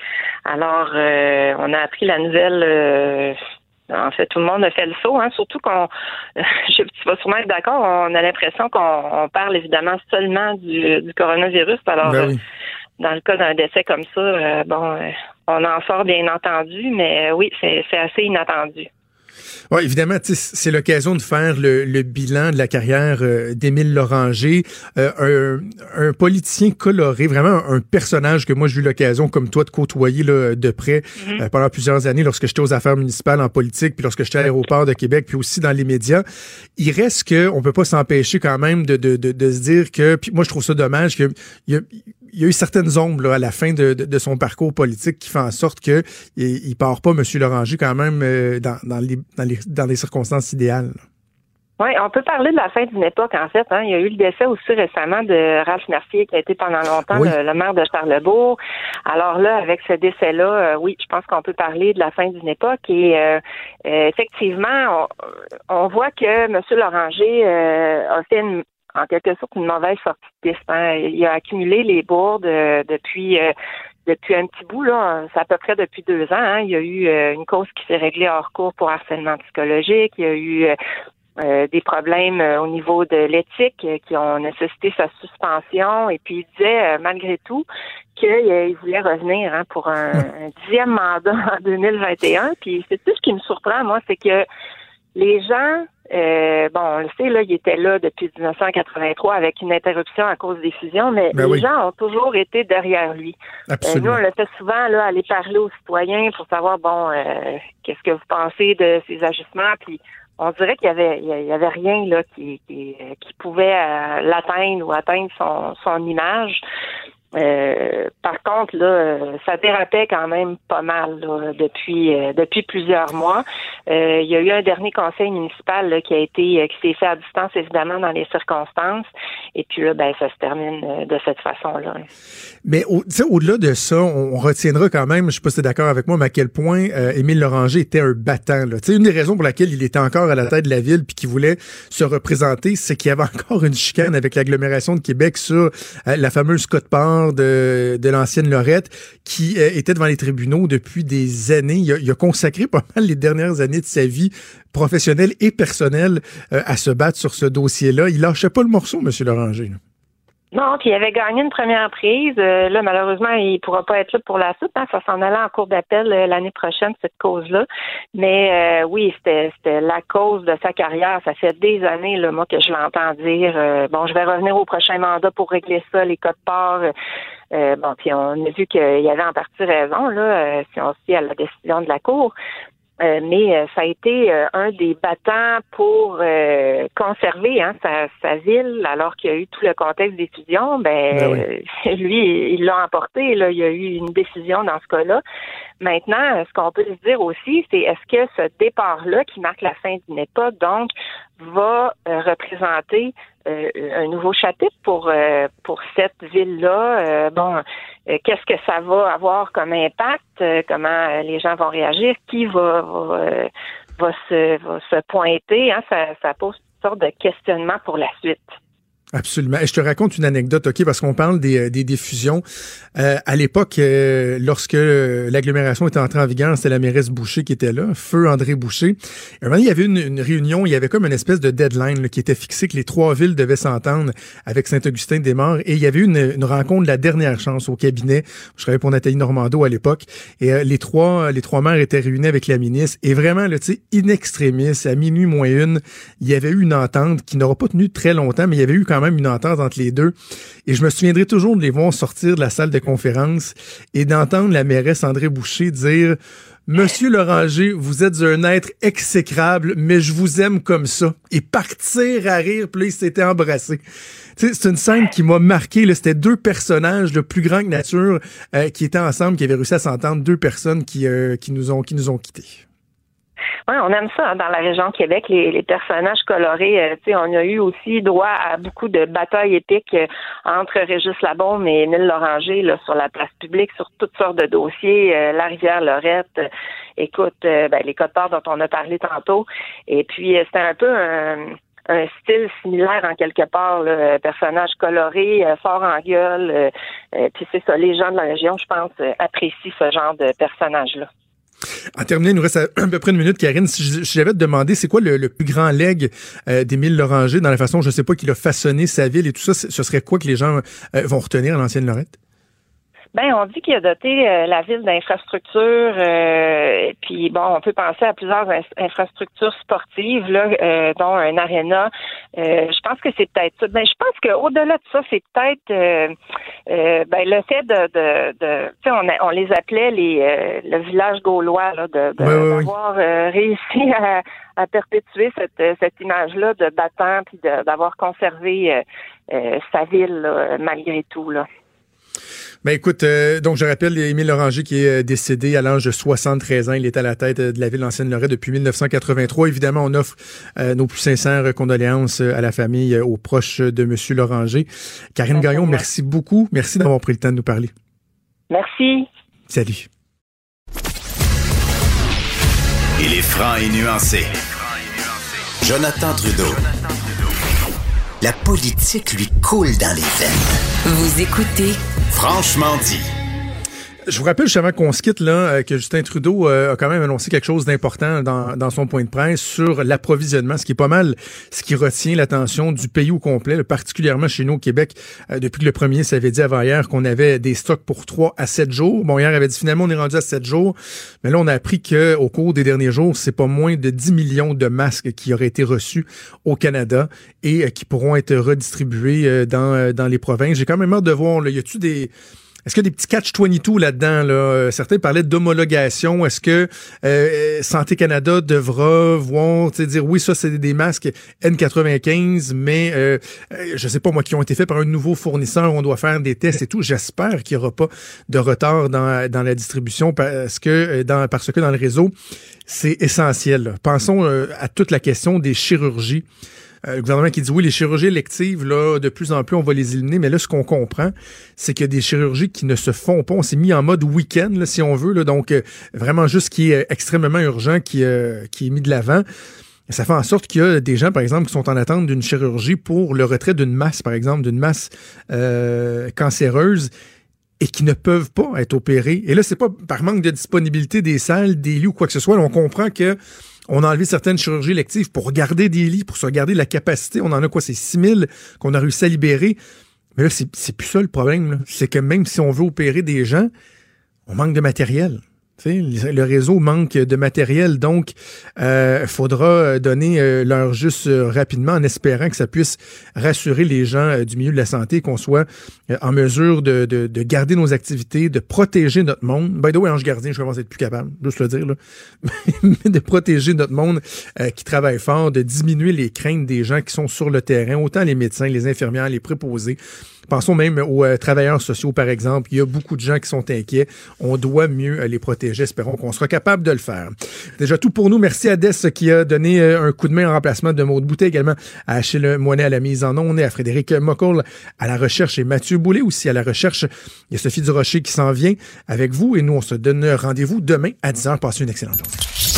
Alors, euh, on a appris la nouvelle. Euh, en fait, tout le monde a fait le saut, hein, surtout qu'on, je, tu vas sûrement être d'accord, on a l'impression qu'on parle évidemment seulement du, coronavirus. Alors, ben dans le cas d'un décès comme ça, bon, on en sort bien entendu, mais oui, c'est assez inattendu. Oui, évidemment, c'est l'occasion de faire le, bilan de la carrière euh, d'Émile Loranger, euh, un, politicien coloré, vraiment un, personnage que moi j'ai eu l'occasion, comme toi, de côtoyer là, de près mm-hmm. euh, pendant plusieurs années lorsque j'étais aux affaires municipales en politique, puis lorsque j'étais à l'aéroport de Québec, puis aussi dans les médias. Il reste que on peut pas s'empêcher quand même de, de, de, se dire que, puis moi je trouve ça dommage y a, il y a eu certaines ombres à la fin de, son parcours politique qui font en sorte qu'il il part pas, M. Loranger, quand même, euh, dans, dans, les, dans, les, dans les circonstances idéales. Oui, on peut parler de la fin d'une époque, en fait. Hein. Il y a eu le décès aussi récemment de Ralph Mercier, qui a été pendant longtemps le, maire de Charlebourg. Alors là, avec ce décès-là, euh, oui, je pense qu'on peut parler de la fin d'une époque. Et euh, effectivement, on, voit que M. Loranger a fait une, en quelque sorte une mauvaise sortie de piste. Hein. Il a accumulé les bourdes euh, depuis euh, depuis un petit bout, là, c'est à peu près depuis deux ans. Hein. Il y a eu euh, une cause qui s'est réglée hors cours pour harcèlement psychologique. Il y a eu des problèmes au niveau de l'éthique qui ont nécessité sa suspension. Et puis il disait malgré tout qu'il voulait revenir hein, pour un, un, dixième mandat en 2021. Puis c'est tout ce qui me surprend, moi, c'est que les gens euh, bon, on le sait, là, il était là depuis 1983 avec une interruption à cause des fusions, mais ben les gens ont toujours été derrière lui. Euh, nous, on le fait souvent, là, aller parler aux citoyens pour savoir, bon, euh, qu'est-ce que vous pensez de ces ajustements, puis on dirait qu'il y avait, il y avait rien là qui, qui, pouvait l'atteindre ou atteindre son, son image. Euh, par contre, là, ça dérapait quand même pas mal depuis euh, depuis plusieurs mois. Euh, il y a eu un dernier conseil municipal qui a été qui s'est fait à distance évidemment dans les circonstances. Et puis là, ben ça se termine de cette façon-là. Mais au, au-delà de ça, on, retiendra quand même, je sais pas si tu es d'accord avec moi, mais à quel point Émile Loranger était un battant. Une des raisons pour laquelle il était encore à la tête de la ville puis qu'il voulait se représenter, c'est qu'il y avait encore une chicane avec l'agglomération de Québec sur la fameuse cote de, l'ancienne Lorette qui euh, était devant les tribunaux depuis des années. Il a, consacré pas mal les dernières années de sa vie professionnelle et personnelle euh, à se battre sur ce dossier-là. Il lâchait pas le morceau, M. Loranger. Non, puis il avait gagné une première prise. Euh, là, malheureusement, il pourra pas être là pour la suite. Hein. Ça s'en allait en cours d'appel l'année prochaine, cette cause-là. Mais oui, c'était la cause de sa carrière. Ça fait des années, là, moi, que je l'entends dire bon, je vais revenir au prochain mandat pour régler ça, les codes parts. Euh, bon, puis on a vu qu'il avait en partie raison, là, euh, si on se à la décision de la Cour. Euh, mais ça a été un des battants pour conserver hein, sa, ville, alors qu'il y a eu tout le contexte des fusions. Ben, ben lui, il l'a emporté. Là, il y a eu une décision dans ce cas-là. Maintenant, ce qu'on peut se dire aussi, c'est est-ce que ce départ-là, qui marque la fin d'une époque, donc, va représenter euh, un nouveau chapitre pour euh, pour cette ville-là? Euh, bon, qu'est-ce que ça va avoir comme impact? Comment les gens vont réagir? Qui va va, se va se pointer? Hein? ça, ça pose toutes sortes de questionnements pour la suite. Absolument. Et je te raconte une anecdote, OK, parce qu'on parle des, euh, des diffusions. Euh, à l'époque, euh, lorsque l'agglomération était entrée en vigueur, c'était la mairesse Boucher qui était là, feu André Boucher. un moment, il y avait une, réunion, il y avait comme une espèce de deadline qui était fixé, que les trois villes devaient s'entendre avec Saint-Augustin-des-Morts. Et il y avait eu une, rencontre de la dernière chance au cabinet. Je travaillais pour Nathalie Normando à l'époque. Et les trois les trois maires étaient réunis avec la ministre. Et vraiment, tu sais, in extremis, à minuit moins une, il y avait eu une entente qui n'aura pas tenu très longtemps, mais il y avait eu quand même une entente entre les deux. Et je me souviendrai toujours de les voir sortir de la salle de conférence et d'entendre la mairesse André Boucher dire Monsieur Loranger, vous êtes un être exécrable, mais je vous aime comme ça. Et partir à rire, puis là, il s'était embrassé. C'est une scène qui m'a marqué. C'était deux personnages de plus grand que nature euh, qui étaient ensemble, qui avaient réussi à s'entendre, deux personnes qui, euh, qui, nous ont, qui nous ont quittés. Oui, on aime ça hein, dans la région Québec, les, personnages colorés. Euh, on a eu aussi droit à beaucoup de batailles épiques euh, entre Régis Labaume et Émile Loranger sur la place publique, sur toutes sortes de dossiers, euh, la rivière Lorette, écoute, ben, les codes dont on a parlé tantôt. Et puis, c'était un peu un style similaire en quelque part, là, personnage coloré, fort en gueule. puis c'est ça, les gens de la région, je pense, apprécient ce genre de personnage-là. En terminant, il nous reste à, peu près une minute, Karine. Si j'avais te demander, c'est quoi le, plus grand leg euh, d'Émile Loranger dans la façon, je sais pas, qu'il a façonné sa ville et tout ça, ce serait quoi que les gens euh, vont retenir à l'ancienne Lorette? Ben, on dit qu'il a doté euh, la ville d'infrastructures, euh, puis bon, on peut penser à plusieurs infrastructures sportives, là, euh, dont un aréna. je pense que c'est peut-être ça. Ben, je pense qu'au-delà de ça, c'est peut-être ben, le fait de, de, de tu sais, on, on, les appelait les le village gaulois, là, de, d'avoir réussi à, à, perpétuer cette, cette image-là de battant, puis d'avoir conservé sa ville malgré tout, là. Ben écoute, euh, donc je rappelle Émile Loranger qui est euh, décédé à l'âge de 73 ans. Il est à la tête euh, de la ville d'ancienne Lorette depuis 1983. Évidemment, on offre nos plus sincères condoléances à la famille, aux proches de Monsieur Loranger. Karine Gagnon, merci beaucoup. Merci d'avoir pris le temps de nous parler. Merci. Salut. Il est franc et nuancé. Jonathan Trudeau. La politique lui coule dans les veines. Vous écoutez Franchement dit. Je vous rappelle justement qu'on se quitte là, euh, que Justin Trudeau euh, a quand même annoncé quelque chose d'important dans, dans, son point de presse sur l'approvisionnement, ce qui est pas mal ce qui retient l'attention du pays au complet, particulièrement chez nous au Québec. Euh, depuis que le premier s'avait dit avant-hier qu'on avait des stocks pour 3 à 7 jours. Bon, hier, avait dit finalement on est rendu à 7 jours, mais là on a appris qu'au cours des derniers jours, c'est pas moins de 10 millions de masques qui auraient été reçus au Canada et qui pourront être redistribués dans, dans les provinces. J'ai quand même hâte de voir, là, y a-tu des est-ce qu'il y a des petits catch-22 là-dedans? Là? Euh, certains parlaient d'homologation. Est-ce que euh, Santé Canada devra voir, dire oui, ça, c'est des masques N95, mais euh, je sais pas moi, qui ont été faits par un nouveau fournisseur, on doit faire des tests et tout. J'espère qu'il n'y aura pas de retard dans, dans la distribution parce que dans, parce que dans le réseau, c'est essentiel. Pensons à toute la question des chirurgies. Euh, le gouvernement qui dit oui, les chirurgies électives, là, de plus en plus, on va les éliminer. Mais là, ce qu'on comprend, c'est qu'il y a des chirurgies qui ne se font pas. On s'est mis en mode week-end, si on veut. Donc, euh, vraiment juste ce qui est extrêmement urgent qui, euh, qui est mis de l'avant. Ça fait en sorte qu'il y a des gens, par exemple, qui sont en attente d'une chirurgie pour le retrait d'une masse, par exemple, d'une masse cancéreuse et qui ne peuvent pas être opérés. Et là, c'est pas par manque de disponibilité des salles, des lits ou quoi que ce soit. on comprend que on a enlevé certaines chirurgies électives pour garder des lits, pour se garder la capacité. On en a quoi? C'est 6 000 qu'on a réussi à libérer. Mais là, c'est plus ça le problème. C'est que même si on veut opérer des gens, on manque de matériel le réseau manque de matériel, donc il euh, faudra donner euh, leur juste euh, rapidement en espérant que ça puisse rassurer les gens du milieu de la santé, qu'on soit en mesure de, de, garder nos activités, de protéger notre monde. By the way, Ange Gardien, je commence à être plus capable, juste le dire, là. mais de protéger notre monde qui travaille fort, de diminuer les craintes des gens qui sont sur le terrain, autant les médecins, les infirmières, les préposés. Pensons même aux euh, travailleurs sociaux, par exemple. Il y a beaucoup de gens qui sont inquiets. On doit mieux les protéger. Espérons qu'on sera capable de le faire. Déjà tout pour nous. Merci à Des qui a donné euh, un coup de main en remplacement de Maud Boutet, également à Achille Moinet à la mise en onde et à Frédéric Mocoll à la recherche et Mathieu Boulet aussi à la recherche. Il y a Sophie Durocher qui s'en vient avec vous et nous, on se donne rendez-vous demain à 10h. Passez une excellente journée.